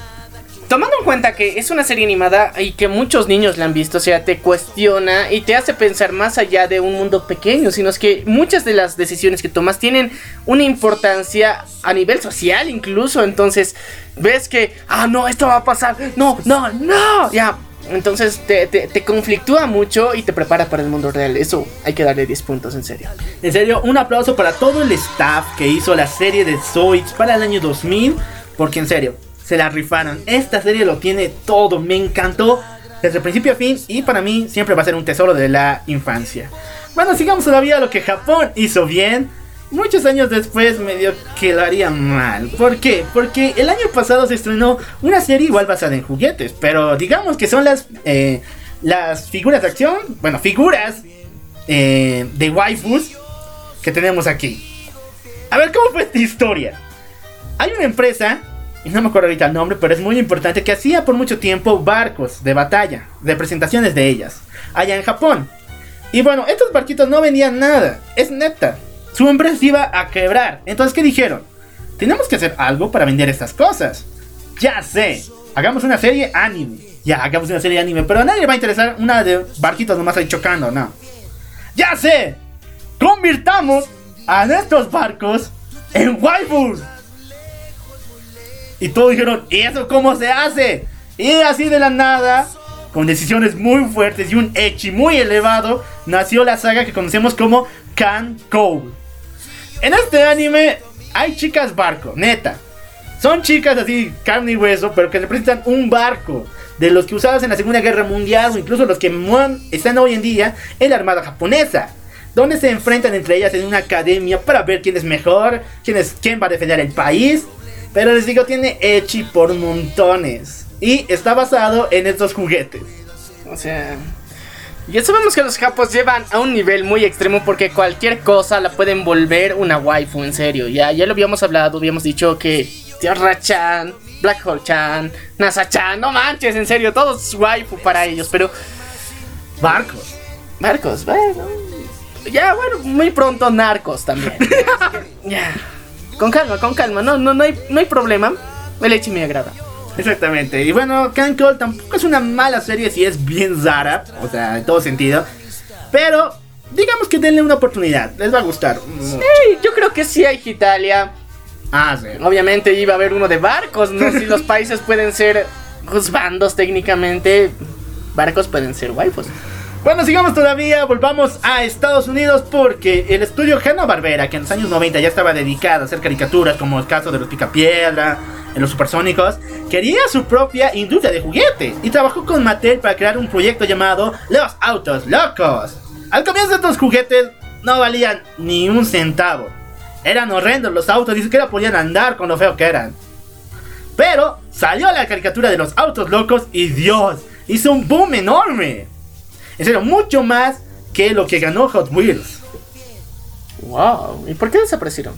Tomando en cuenta que es una serie animada y que muchos niños la han visto, o sea, te cuestiona y te hace pensar más allá de un mundo pequeño, sino es que muchas de las decisiones que tomas tienen una importancia a nivel social incluso, entonces ves que, ah, no, esto va a pasar, no, no, no, ya, entonces te, te, te conflictúa mucho y te prepara para el mundo real, eso hay que darle 10 puntos, en serio. En serio, un aplauso para todo el staff que hizo la serie de Zoids para el año 2000. Porque en serio, se la rifaron. Esta serie lo tiene todo. Me encantó desde principio a fin. Y para mí siempre va a ser un tesoro de la infancia. Bueno, sigamos todavía lo que Japón hizo bien. Muchos años después medio que lo haría mal. ¿Por qué? Porque el año pasado se estrenó una serie igual basada en juguetes. Pero digamos que son las, eh, las figuras de acción. Bueno, figuras eh, de waifus que tenemos aquí. A ver, ¿cómo fue esta historia? Hay una empresa, y no me acuerdo ahorita el nombre, pero es muy importante, que hacía por mucho tiempo barcos de batalla, de presentaciones de ellas, allá en Japón. Y bueno, estos barquitos no vendían nada, es neta. Su empresa iba a quebrar. Entonces, ¿qué dijeron? Tenemos que hacer algo para vender estas cosas. Ya sé, hagamos una serie anime. Ya, hagamos una serie anime, pero a nadie le va a interesar una de barquitos nomás ahí chocando, no. Ya sé, convirtamos a nuestros barcos en waifus. Y todos dijeron, ¿y eso cómo se hace? Y así de la nada, con decisiones muy fuertes y un echi muy elevado, nació la saga que conocemos como Can Code. En este anime hay chicas barco, neta. Son chicas así, carne y hueso, pero que representan un barco. De los que usados en la Segunda Guerra Mundial o incluso los que están hoy en día en la Armada Japonesa. Donde se enfrentan entre ellas en una academia para ver quién es mejor, quién, es, quién va a defender el país. Pero les digo, tiene Echi por montones. Y está basado en estos juguetes. O sea, ya sabemos que los japos llevan a un nivel muy extremo porque cualquier cosa la pueden volver una waifu, en serio. Ya, ya lo habíamos hablado, habíamos dicho que Tierra-chan, Black Hole-chan, NASA-chan, no manches, en serio, todos waifu para ellos, pero Barcos. Marcos, bueno. Ya, bueno, muy pronto narcos también. ya. Con calma, con calma, no, no, no hay, no hay problema. El Echi me agrada. Exactamente. Y bueno, Can Call tampoco es una mala serie si es bien Zara. O sea, en todo sentido. Pero, digamos que denle una oportunidad. Les va a gustar. mucho. Sí, yo creo que sí hay Italia. Ah, sí. Obviamente iba a haber uno de barcos, ¿no? Si los países pueden ser bandos técnicamente, barcos pueden ser waifus. Bueno, sigamos todavía, volvamos a Estados Unidos porque el estudio Hanna-Barbera, que en los años 90 ya estaba dedicado a hacer caricaturas como el caso de los Picapiedra, en los Supersónicos, quería su propia industria de juguetes y trabajó con Mattel para crear un proyecto llamado Los Autos Locos. Al comienzo estos juguetes no valían ni un centavo. Eran horrendos los autos, ni siquiera podían andar con lo feo que eran. Pero salió la caricatura de los autos locos y Dios, hizo un boom enorme. En serio, mucho más que lo que ganó Hot Wheels. Wow, ¿y por qué desaparecieron?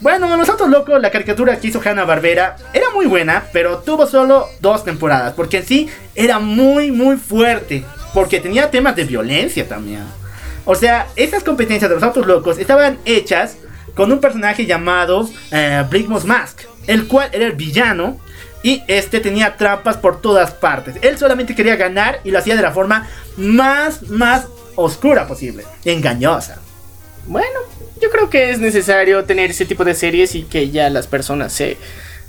Bueno, en Los Autos Locos, la caricatura que hizo Hanna Barbera era muy buena, pero tuvo solo dos temporadas, porque en sí era muy, muy fuerte, porque tenía temas de violencia también. O sea, esas competencias de los autos locos estaban hechas con un personaje llamado eh, Bligmos Mask, el cual era el villano y este tenía trampas por todas partes. Él solamente quería ganar y lo hacía de la forma más, más oscura posible, engañosa. Bueno, yo creo que es necesario tener ese tipo de series y que ya las personas se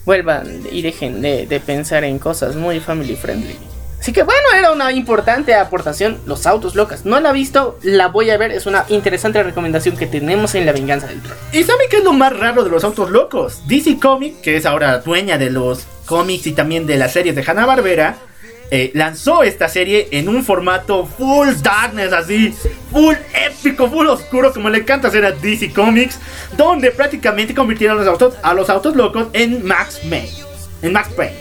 vuelvan y dejen de, de pensar en cosas muy family friendly. Así que bueno, era una importante aportación. Los autos locas. No la he visto, la voy a ver. Es una interesante recomendación que tenemos en La Venganza del Troll. ¿Y saben qué es lo más raro de los autos locos? DC Comics, que es ahora dueña de los cómics y también de las series de Hanna-Barbera, eh, lanzó esta serie en un formato full darkness, así, full épico, full oscuro, como le encanta hacer a DC Comics, donde prácticamente convirtieron los autos, a los autos locos en Max Payne. En Max Payne.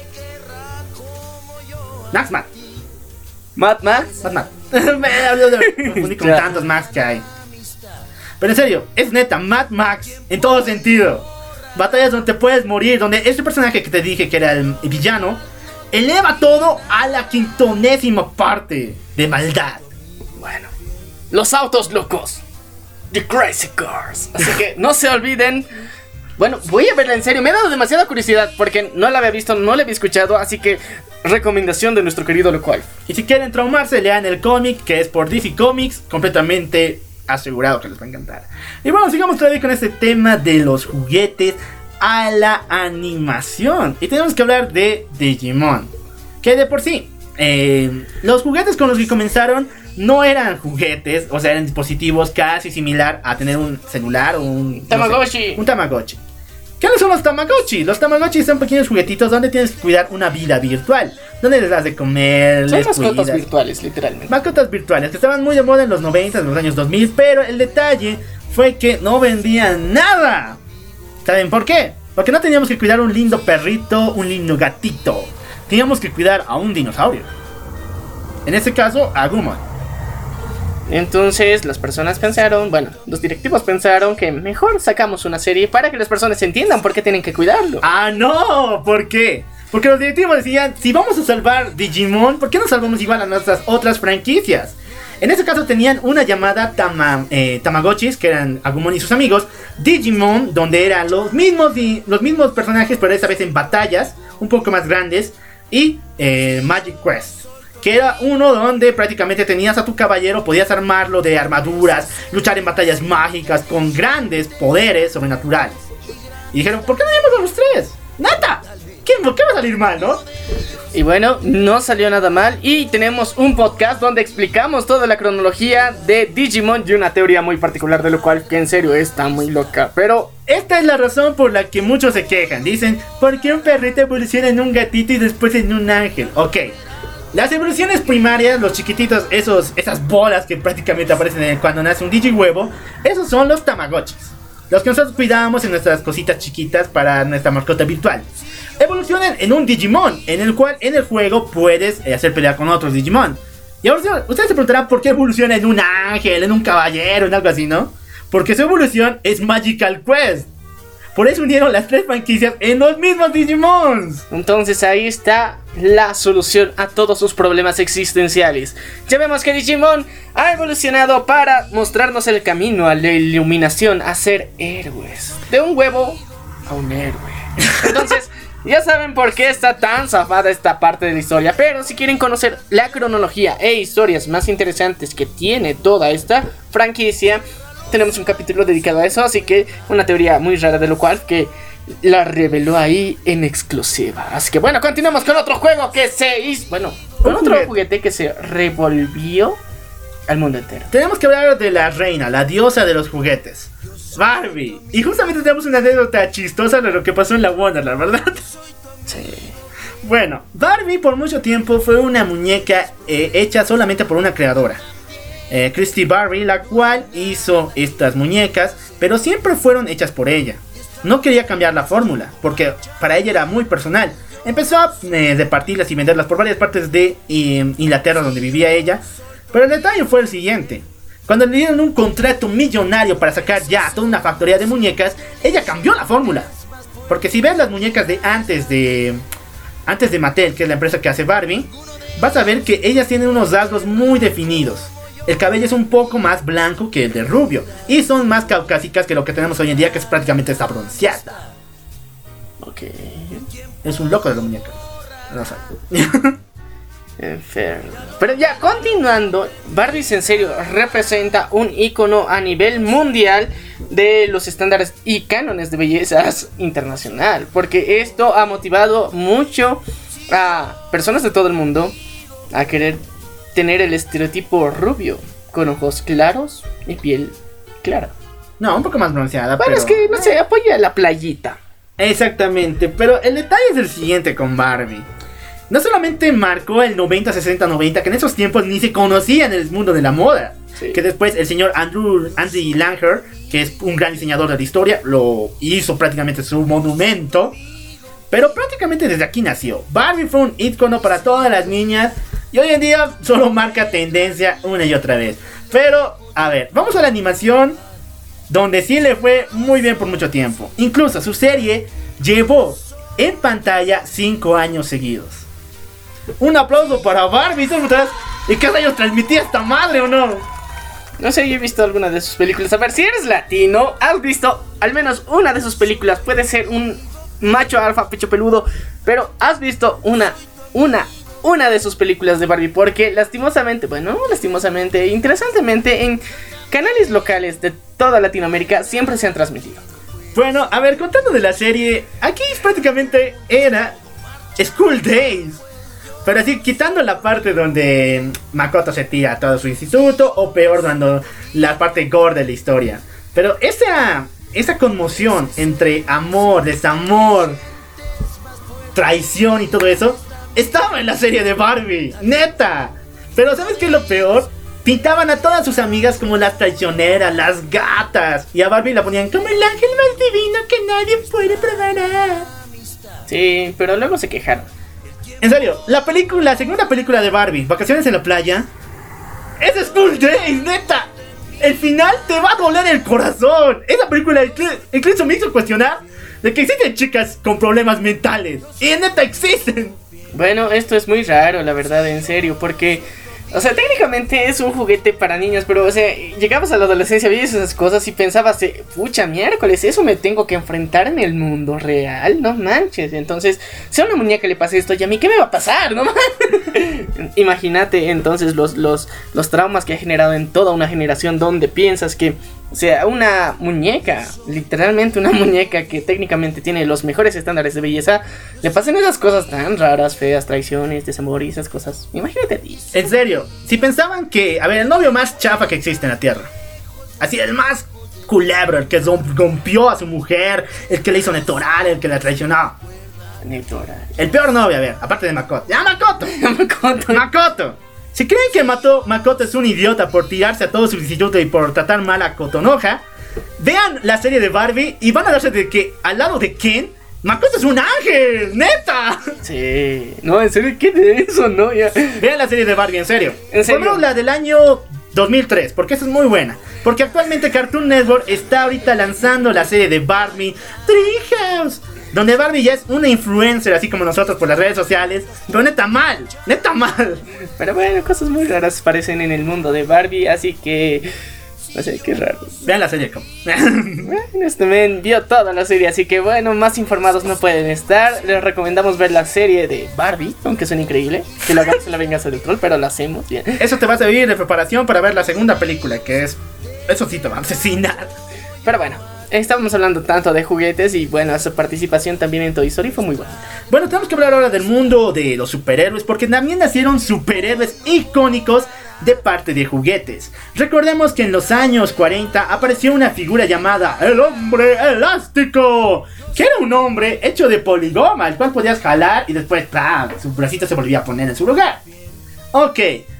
Max Max. Mad Max. Max Max. Me confundí con tantos Max que hay. Pero en serio, es neta, Mad Max en todo sentido. Batallas donde te puedes morir, donde este personaje que te dije que era el villano, eleva todo a la quintonésima parte de maldad. Bueno, los autos locos. The Crazy Cars. Así que no se olviden. Bueno, voy a verla en serio. Me ha dado demasiada curiosidad porque no la había visto, no la había escuchado. Así que recomendación de nuestro querido Locual. Y si quieren traumarse, lean el cómic que es por DC Comics, completamente asegurado que les va a encantar. Y bueno, sigamos todavía con este tema de los juguetes a la animación. Y tenemos que hablar de Digimon. Que de por sí, eh, los juguetes con los que comenzaron no eran juguetes, o sea, eran dispositivos casi similar a tener un celular o un... no sé, Tamagotchi. un Tamagotchi. ¿Qué son los Tamagotchi? Los Tamagotchi son pequeños juguetitos donde tienes que cuidar una vida virtual. Donde les das de comer, Son mascotas cuidas. virtuales, literalmente. Mascotas virtuales que estaban muy de moda en los 90, en los años 2000, pero el detalle fue que no vendían nada. ¿Saben por qué? Porque no teníamos que cuidar un lindo perrito, un lindo gatito. Teníamos que cuidar a un dinosaurio. En este caso, a Gumon. Entonces las personas pensaron, bueno, los directivos pensaron que mejor sacamos una serie para que las personas entiendan por qué tienen que cuidarlo. ¡Ah, no! ¿Por qué? Porque los directivos decían, si vamos a salvar Digimon, ¿por qué no salvamos igual a nuestras otras franquicias? En este caso tenían una llamada Tama, eh, Tamagotchis, que eran Agumon y sus amigos, Digimon, donde eran los mismos, los mismos personajes, pero esta vez en batallas, un poco más grandes, y eh, Magic Quest, que era uno donde prácticamente tenías a tu caballero, podías armarlo de armaduras, luchar en batallas mágicas con grandes poderes sobrenaturales. Y dijeron, ¿por qué no llevamos a los tres? ¡Nata! ¿Qué, ¿Qué va a salir mal, no? Y bueno, no salió nada mal y tenemos un podcast donde explicamos toda la cronología de Digimon y una teoría muy particular de lo cual que en serio está muy loca. Pero Esta es la razón por la que muchos se quejan. Dicen, ¿por qué un perrito evoluciona en un gatito y después en un ángel? Ok. Las evoluciones primarias, los chiquititos, esos, esas bolas que prácticamente aparecen en- cuando nace un digihuevo, esos son los tamagotchis. Los que nosotros cuidamos en nuestras cositas chiquitas para nuestra mascota virtual. Evolucionan en un Digimon, en el cual en el juego puedes eh, hacer pelea con otros Digimon. Y ahora ustedes se preguntarán por qué evoluciona en un ángel, en un caballero, en algo así, ¿no? Porque su evolución es Magical Quest. Por eso unieron las tres franquicias en los mismos Digimons. entonces ahí está la solución a todos sus problemas existenciales. Ya vemos que Digimon ha evolucionado para mostrarnos el camino a la iluminación, a ser héroes. De un huevo a un héroe. Entonces, ya saben por qué está tan zafada esta parte de la historia. Pero si quieren conocer la cronología e historias más interesantes que tiene toda esta franquicia, tenemos un capítulo dedicado a eso. Así que una teoría muy rara de lo cual que la reveló ahí en exclusiva. Así que bueno, continuamos con otro juego que se hizo. Bueno, con otro juguete. juguete que se revolvió al mundo entero. Tenemos que hablar de la reina, la diosa de los juguetes. Barbie. Y justamente tenemos una anécdota chistosa de lo que pasó en la Wonderland, ¿verdad? Sí. Bueno, Barbie por mucho tiempo fue una muñeca eh, hecha solamente por una creadora. Eh, Christy Barbie, la cual hizo estas muñecas, pero siempre fueron hechas por ella. No quería cambiar la fórmula, porque para ella era muy personal. Empezó a eh, repartirlas y venderlas por varias partes de eh, Inglaterra donde vivía ella. Pero el detalle fue el siguiente. Cuando le dieron un contrato millonario para sacar ya toda una factoría de muñecas, ella cambió la fórmula. Porque si ves las muñecas de antes de antes de Mattel, que es la empresa que hace Barbie, vas a ver que ellas tienen unos rasgos muy definidos. El cabello es un poco más blanco que el de rubio y son más caucásicas que lo que tenemos hoy en día, que es prácticamente esta bronceada. Ok. Es un loco de la muñeca. No. Enfermo. Pero ya, continuando, Barbie en serio representa un icono a nivel mundial de los estándares y cánones de bellezas internacional. Porque esto ha motivado mucho a personas de todo el mundo a querer tener el estereotipo rubio, con ojos claros y piel clara. No, un poco más bronceada. Bueno, pero... es que no sé, apoya la playita. Exactamente, pero el detalle es el siguiente con Barbie. No solamente marcó el 90, 60, 90, que en esos tiempos ni se conocía en el mundo de la moda. Sí. Que después el señor Andrew Andy Langer, que es un gran diseñador de la historia, lo hizo prácticamente su monumento. Pero prácticamente desde aquí nació. Barbie fue un icono para todas las niñas. Y hoy en día solo marca tendencia una y otra vez. Pero, a ver, vamos a la animación. donde sí le fue muy bien por mucho tiempo. Incluso su serie llevó en pantalla 5 años seguidos. Un aplauso para Barbie. ¿Y qué años transmitía esta madre o no? No sé, yo he visto alguna de sus películas. A ver, si eres latino, has visto al menos una de sus películas. Puede ser un macho alfa, pecho peludo, pero has visto una, una, una de sus películas de Barbie. Porque lastimosamente, bueno, lastimosamente, interesantemente, en canales locales de toda Latinoamérica siempre se han transmitido. Bueno, a ver, contando de la serie, aquí prácticamente era School Days. Pero así, quitando la parte donde Makoto se tira a todo su instituto, o peor, dando la parte gore de la historia. Pero esa, esa conmoción entre amor, desamor, traición y todo eso, estaba en la serie de Barbie, neta. Pero ¿sabes qué es lo peor? Pintaban a todas sus amigas como las traicioneras, las gatas. Y a Barbie la ponían como el ángel más divino que nadie puede preparar. Sí, pero luego se quejaron. En serio, la película, la segunda película de Barbie, Vacaciones en la playa, es School Days, neta. El final te va a doler el corazón. Esa película inclu- incluso me hizo cuestionar de que existen chicas con problemas mentales. Y neta existen. Bueno, esto es muy raro, la verdad, en serio, porque, o sea, técnicamente es un juguete para niños, pero, o sea, llegabas a la adolescencia, veías esas cosas y pensabas, eh, pucha, miércoles, eso me tengo que enfrentar en el mundo real, no manches. Entonces, si a una muñeca le pasa esto, ¿y a mí qué me va a pasar? No. Imagínate entonces los, los, los traumas que ha generado en toda una generación donde piensas que, o sea, una muñeca, literalmente una muñeca que técnicamente tiene los mejores estándares de belleza, le pasan esas cosas tan raras, feas, traiciones, desamor y esas cosas. Imagínate a ti. En serio, si pensaban que, a ver, el novio más chafa que existe en la tierra. Así, el más culebro, el que rompió a su mujer, el que le hizo netorar, el que la traicionó. Neta, El peor novio, a ver, aparte de Makoto. ¡Ya, Makoto! Makoto. ¡Makoto! Si creen que mató, Makoto es un idiota por tirarse a todo su instituto y por tratar mal a Kotonoha, vean la serie de Barbie y van a darse de que al lado de Ken, Makoto es un ángel, neta. Sí. No, en serio, ¿qué de eso, no? Ya. Vean la serie de Barbie, en serio. ¿En serio? Ponemos la del año 2003, porque esa es muy buena. Porque actualmente Cartoon Network está ahorita lanzando la serie de Barbie Treehouse. Donde Barbie ya es una influencer, así como nosotros por las redes sociales. Pero neta mal, neta mal. Pero bueno, cosas muy raras parecen en el mundo de Barbie, así que. No sé, qué raro. Vean la serie, como. Bueno, este men vio toda la serie, así que bueno, más informados no pueden estar. Les recomendamos ver la serie de Barbie, aunque suena increíble. Que lo hagamos en la venganza del troll, pero lo hacemos bien. Eso te va a servir de preparación para ver la segunda película, que es. Eso sí te va a asesinar. Pero bueno, estábamos hablando tanto de juguetes y bueno, su participación también en Toy Story fue muy buena. Bueno, tenemos que hablar ahora del mundo de los superhéroes, porque también nacieron superhéroes icónicos de parte de juguetes. Recordemos que en los años 40 apareció una figura llamada el hombre elástico, que era un hombre hecho de poligoma, el cual podías jalar y después ¡pam! su bracito se volvía a poner en su lugar. Ok,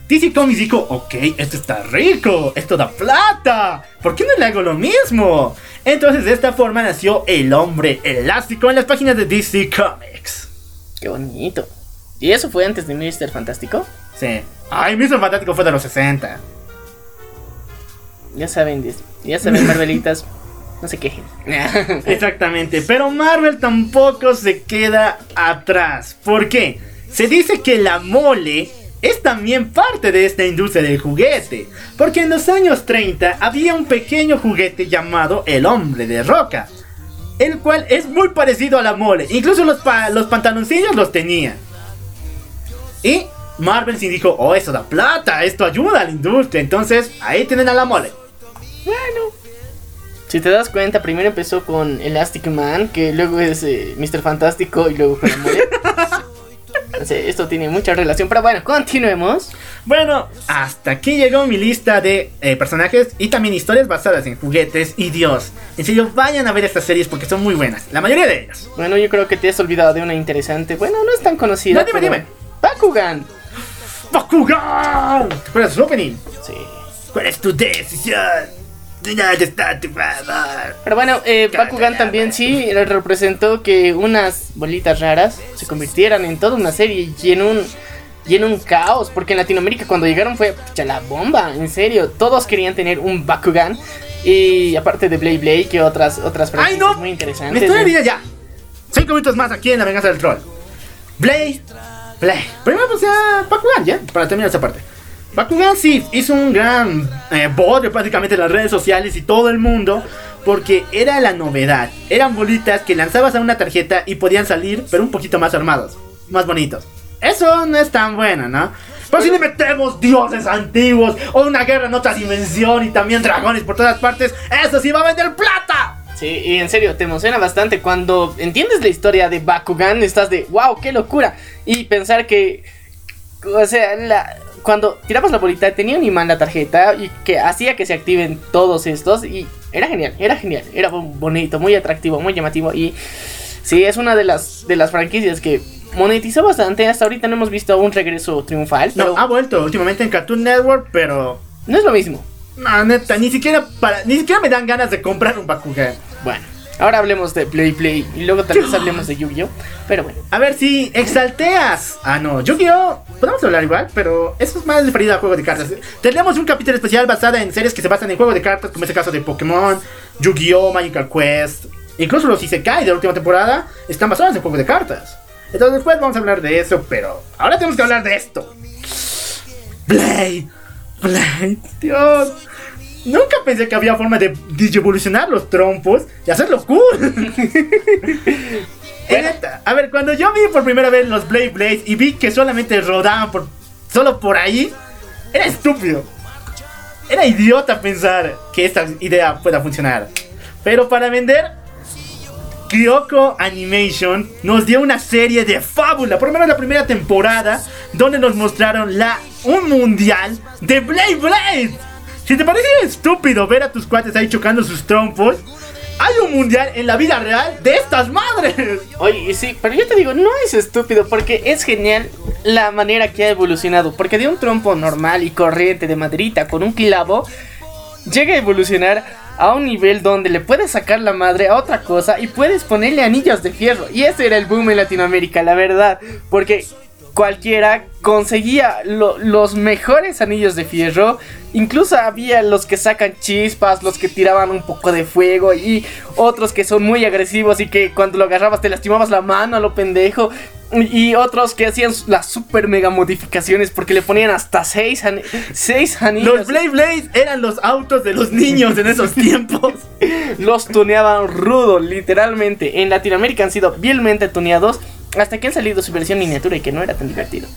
DC Comics dijo, ok, esto está rico, esto da plata, ¿por qué no le hago lo mismo? Entonces de esta forma nació el hombre elástico en las páginas de DC Comics. Qué bonito. ¿Y eso fue antes de Mr. Fantástico? Sí. Ay, Mr. Fantástico fue de los 60. Ya saben, ya saben, Marvelitas, no se quejen. Exactamente, pero Marvel tampoco se queda atrás. ¿Por qué? Se dice que la mole es también parte de esta industria del juguete. Porque en los años 30 había un pequeño juguete llamado el hombre de roca. El cual es muy parecido a la mole. Incluso los, pa- los pantaloncillos los tenía. Y Marvel sí dijo, oh, esto da plata, esto ayuda a la industria. Entonces, ahí tienen a la mole. Bueno. Si te das cuenta, primero empezó con Elastic Man, que luego es eh, Mr. Fantástico y luego con la mole. Sé, esto tiene mucha relación, pero bueno, continuemos. Bueno, hasta aquí llegó mi lista de eh, personajes y también historias basadas en juguetes. Y Dios, en serio, vayan a ver estas series porque son muy buenas. La mayoría de ellas. Bueno, yo creo que te has olvidado de una interesante. Bueno, no es tan conocida. No, dime, pero- dime. Bakugan. ¡Bakugan! ¿Te acuerdas opening? Sí. ¿Cuál es tu decisión? Pero bueno, eh, Bakugan también sí representó que unas bolitas raras se convirtieran en toda una serie y en un y en un caos, porque en Latinoamérica cuando llegaron fue pucha, la bomba, en serio, todos querían tener un Bakugan Y aparte de Blade Blade, que otras, otras ¡Ay, franquicias no! muy Me interesantes. estoy ¿eh? olvidando ya. Cinco minutos más aquí en La Venganza del Troll. Blade. Blade. Primero, pues ya. Bakugan, ya. Para terminar esa parte. Bakugan sí hizo un gran eh, prácticamente en las redes sociales y todo el mundo. Porque era la novedad. Eran bolitas que lanzabas a una tarjeta y podían salir, pero un poquito más armados. Más bonitos. Eso no es tan bueno, ¿no? Pero si le metemos dioses antiguos o una guerra en otra dimensión y también dragones por todas partes, eso sí va a vender plata. Sí, y en serio, te emociona bastante cuando entiendes la historia de Bakugan, estás de, wow, qué locura. Y pensar que, o sea, la- cuando tirabas la bolita tenía un imán la tarjeta y que hacía que se activen todos estos y era genial, era genial, era bonito, muy atractivo, muy llamativo y sí, es una de las, de las franquicias que monetizó bastante, hasta ahorita no hemos visto un regreso triunfal, No, pero ha vuelto últimamente en Cartoon Network, pero. no es lo mismo. No, neta, ni siquiera para, ni siquiera me dan ganas de comprar un Bakugan. Bueno, ahora hablemos de Play Play y luego tal vez hablemos de Yu-Gi-Oh! Pero bueno. A ver si exalteas. Ah, no, Yu-Gi-Oh! Podemos hablar igual, pero eso es más referido a juegos de cartas. Tendremos un capítulo especial basado en series que se basan en juegos de cartas, como es el caso de Pokémon, Yu-Gi-Oh! Magical Quest. Incluso los Isekai de la última temporada están basados en juegos de cartas. Entonces después vamos a hablar de eso, pero ahora tenemos que hablar de esto. Blade, Blade, Dios. Nunca pensé que había forma de digievolucionar los trompos y hacerlo cool. Neta, A ver, cuando yo vi por primera vez los Blade Blades y vi que solamente rodaban por solo por ahí, era estúpido. Era idiota pensar que esta idea pueda funcionar. Pero para vender, Kyoko Animation nos dio una serie de fábula, por lo menos la primera temporada, donde nos mostraron la un mundial de Blade Blade. Si te parece estúpido ver a tus cuates ahí chocando sus trompos, hay un mundial en la vida real de estas madres. Oye, sí, pero yo te digo, no es estúpido porque es genial la manera que ha evolucionado. Porque de un trompo normal y corriente de maderita con un clavo, llega a evolucionar a un nivel donde le puedes sacar la madre a otra cosa y puedes ponerle anillos de fierro. Y ese era el boom en Latinoamérica, la verdad. Porque cualquiera conseguía lo- los mejores anillos de fierro. Incluso había los que sacan chispas, los que tiraban un poco de fuego y otros que son muy agresivos y que cuando lo agarrabas te lastimabas la mano a lo pendejo. Y otros que hacían las super mega modificaciones porque le ponían hasta 6 seis anillos. Los Blade Blades eran los autos de los niños en esos tiempos. los tuneaban rudo, literalmente. En Latinoamérica han sido vielmente tuneados hasta que han salido su versión miniatura y que no era tan divertido.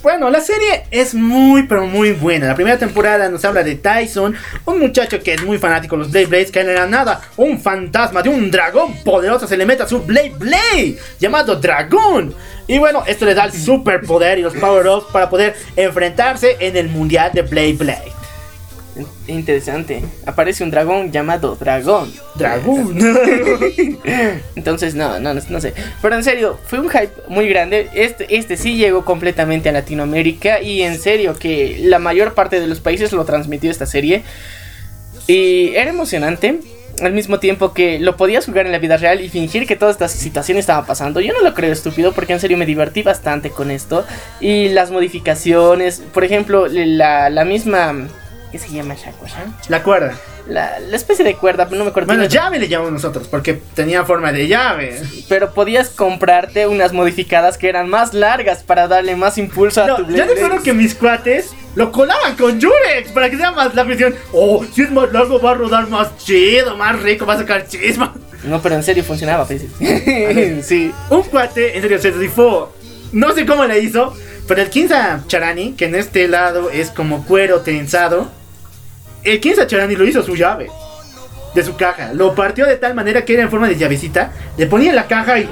Bueno, la serie es muy pero muy buena. La primera temporada nos habla de Tyson, un muchacho que es muy fanático de los Blade Blades, que no era nada, un fantasma de un dragón poderoso se le mete a su Blade Blade, llamado Dragón. Y bueno, esto le da el superpoder y los power-ups para poder enfrentarse en el mundial de Blade Blade. Interesante. Aparece un dragón llamado Dragón. Dragón. Entonces, no, no, no, no sé. Pero en serio, fue un hype muy grande. Este, este sí llegó completamente a Latinoamérica. Y en serio, que la mayor parte de los países lo transmitió esta serie. Y era emocionante. Al mismo tiempo que lo podías jugar en la vida real y fingir que toda esta situación estaba pasando. Yo no lo creo estúpido porque en serio me divertí bastante con esto. Y las modificaciones, por ejemplo, la, la misma... ¿Qué se llama esa cosa? La cuerda. La, la especie de cuerda, no me acuerdo. Bueno, llave le llamamos nosotros, porque tenía forma de llave. Pero podías comprarte unas modificadas que eran más largas para darle más impulso a tu yo Blade recuerdo Blade. que mis cuates lo colaban con Jurex para que sea más la visión. Oh, si es más largo va a rodar más chido, más rico, va a sacar chisma. No, pero en serio funcionaba, pues. sí. Un cuate, en serio, se rifó. No sé cómo le hizo, pero el Kinza Charani, que en este lado es como cuero tensado, el Kinza Charani lo hizo su llave de su caja. Lo partió de tal manera que era en forma de llavecita. Le ponía en la caja y.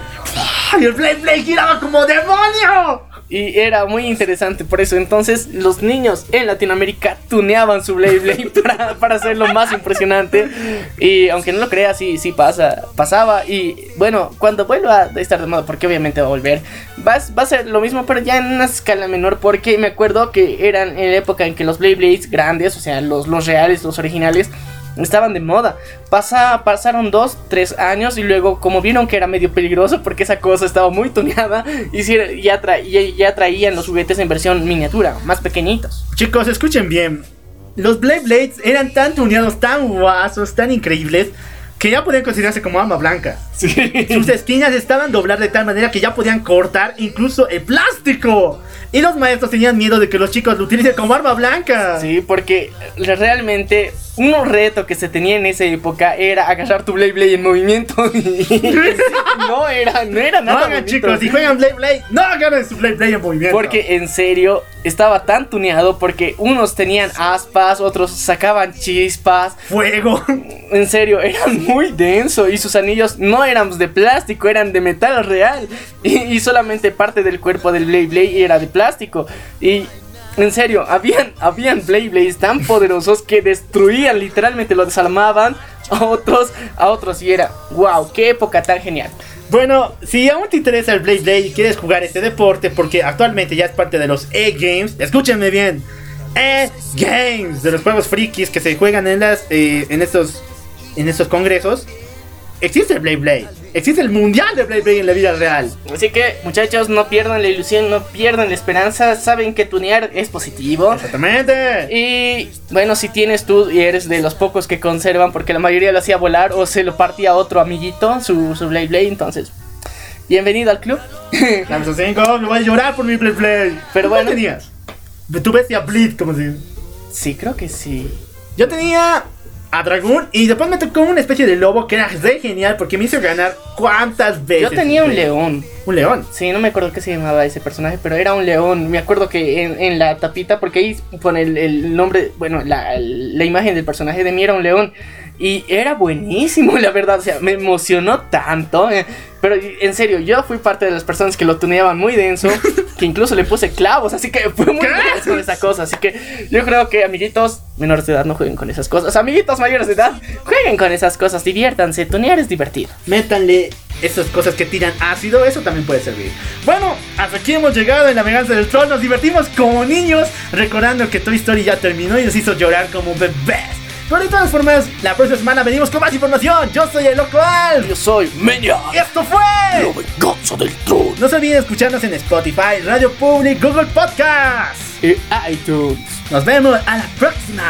Y el Blade Blade giraba como demonio. Y era muy interesante por eso. Entonces, los niños en Latinoamérica tuneaban su Blade Blade para, para hacerlo más impresionante. Y aunque no lo creas, sí, sí pasa, pasaba. Y bueno, cuando vuelva a estar de moda, porque obviamente va a volver, va, va a ser lo mismo, pero ya en una escala menor. Porque me acuerdo que eran en la época en que los Blade Blades grandes, o sea, los, los reales, los originales, estaban de moda. Pasa, pasaron dos, tres años y luego como vieron que era medio peligroso porque esa cosa estaba muy tuneada, hicieron, ya, tra- ya, ya traían los juguetes en versión miniatura, más pequeñitos. Chicos, escuchen bien. los Blade Blades eran tan tuneados, tan guasos, tan increíbles, que ya podían considerarse como arma blanca. Sus espinas estaban dobladas de tal manera que ya podían cortar incluso el plástico. Y los maestros tenían miedo de que los chicos lo utilicen como arma blanca. Sí, porque realmente un reto que se tenía en esa época era agarrar tu Blade Blade en movimiento. no era, no era nada. No hagan chicos, si juegan Blade Blade, no agarren su Blade Blade en movimiento. Porque en serio estaba tan tuneado porque unos tenían aspas, otros sacaban chispas. Fuego. En serio, era muy denso y sus anillos no eran de plástico, eran de metal real. Y, solamente parte del cuerpo del Blade Blade era de plástico. Y en serio, habían, habían Blade Blades tan poderosos que destruían, literalmente lo desarmaban a otros, a otros. Y era, wow, qué época tan genial. Bueno, si aún te interesa el Blade Blade y quieres jugar este deporte, porque actualmente ya es parte de los E-Games, escúchenme bien. E-Games, de los juegos frikis que se juegan en, las, eh, en, estos, en estos congresos existe el Blade Blade. Existe el mundial de Blade Blade en la vida real. Así que, muchachos, no pierdan la ilusión, no pierdan la esperanza. Saben que tunear es positivo. Exactamente. Y bueno, si tienes tú y eres de los pocos que conservan, porque la mayoría lo hacía volar o se lo partía a otro amiguito, su, su Blade Blade, entonces. Bienvenido al club. Dame 5, me voy a llorar por mi Blade Blade. Pero bueno. ¿Qué tenías? Tú bestia Bleed, como si. Sí, creo que sí. Yo tenía a Dragón y después me tocó una especie de lobo que era re genial porque me hizo ganar cuántas veces. Yo tenía un león. ¿Un león? Sí, no me acuerdo qué se llamaba ese personaje, pero era un león. Me acuerdo que en, la tapita, porque ahí pone el, nombre, bueno, la, la, imagen del personaje de mí era un león. Y era buenísimo, la verdad. O sea, me emocionó tanto. Pero en serio, yo fui parte de las personas que lo tuneaban muy denso. que incluso le puse clavos. Así que fue muy denso esa cosa. Así que yo creo que, amiguitos menores de edad, no jueguen con esas cosas. Amiguitos mayores de edad, jueguen con esas cosas. Diviértanse. Tunear es divertido. Métanle esas cosas que tiran ácido. Eso también puede servir. Bueno, hasta aquí hemos llegado en la venganza del troll. Nos divertimos como niños. Recordando que Toy Story ya terminó y nos hizo llorar como bebés. Pero de todas formas, la próxima semana venimos con más información. Yo soy el loco Al. Yo soy Menia. Y esto fue. La venganza del troll. No se olviden escucharnos en Spotify, Radio Public, Google Podcast y iTunes. Nos vemos a la próxima.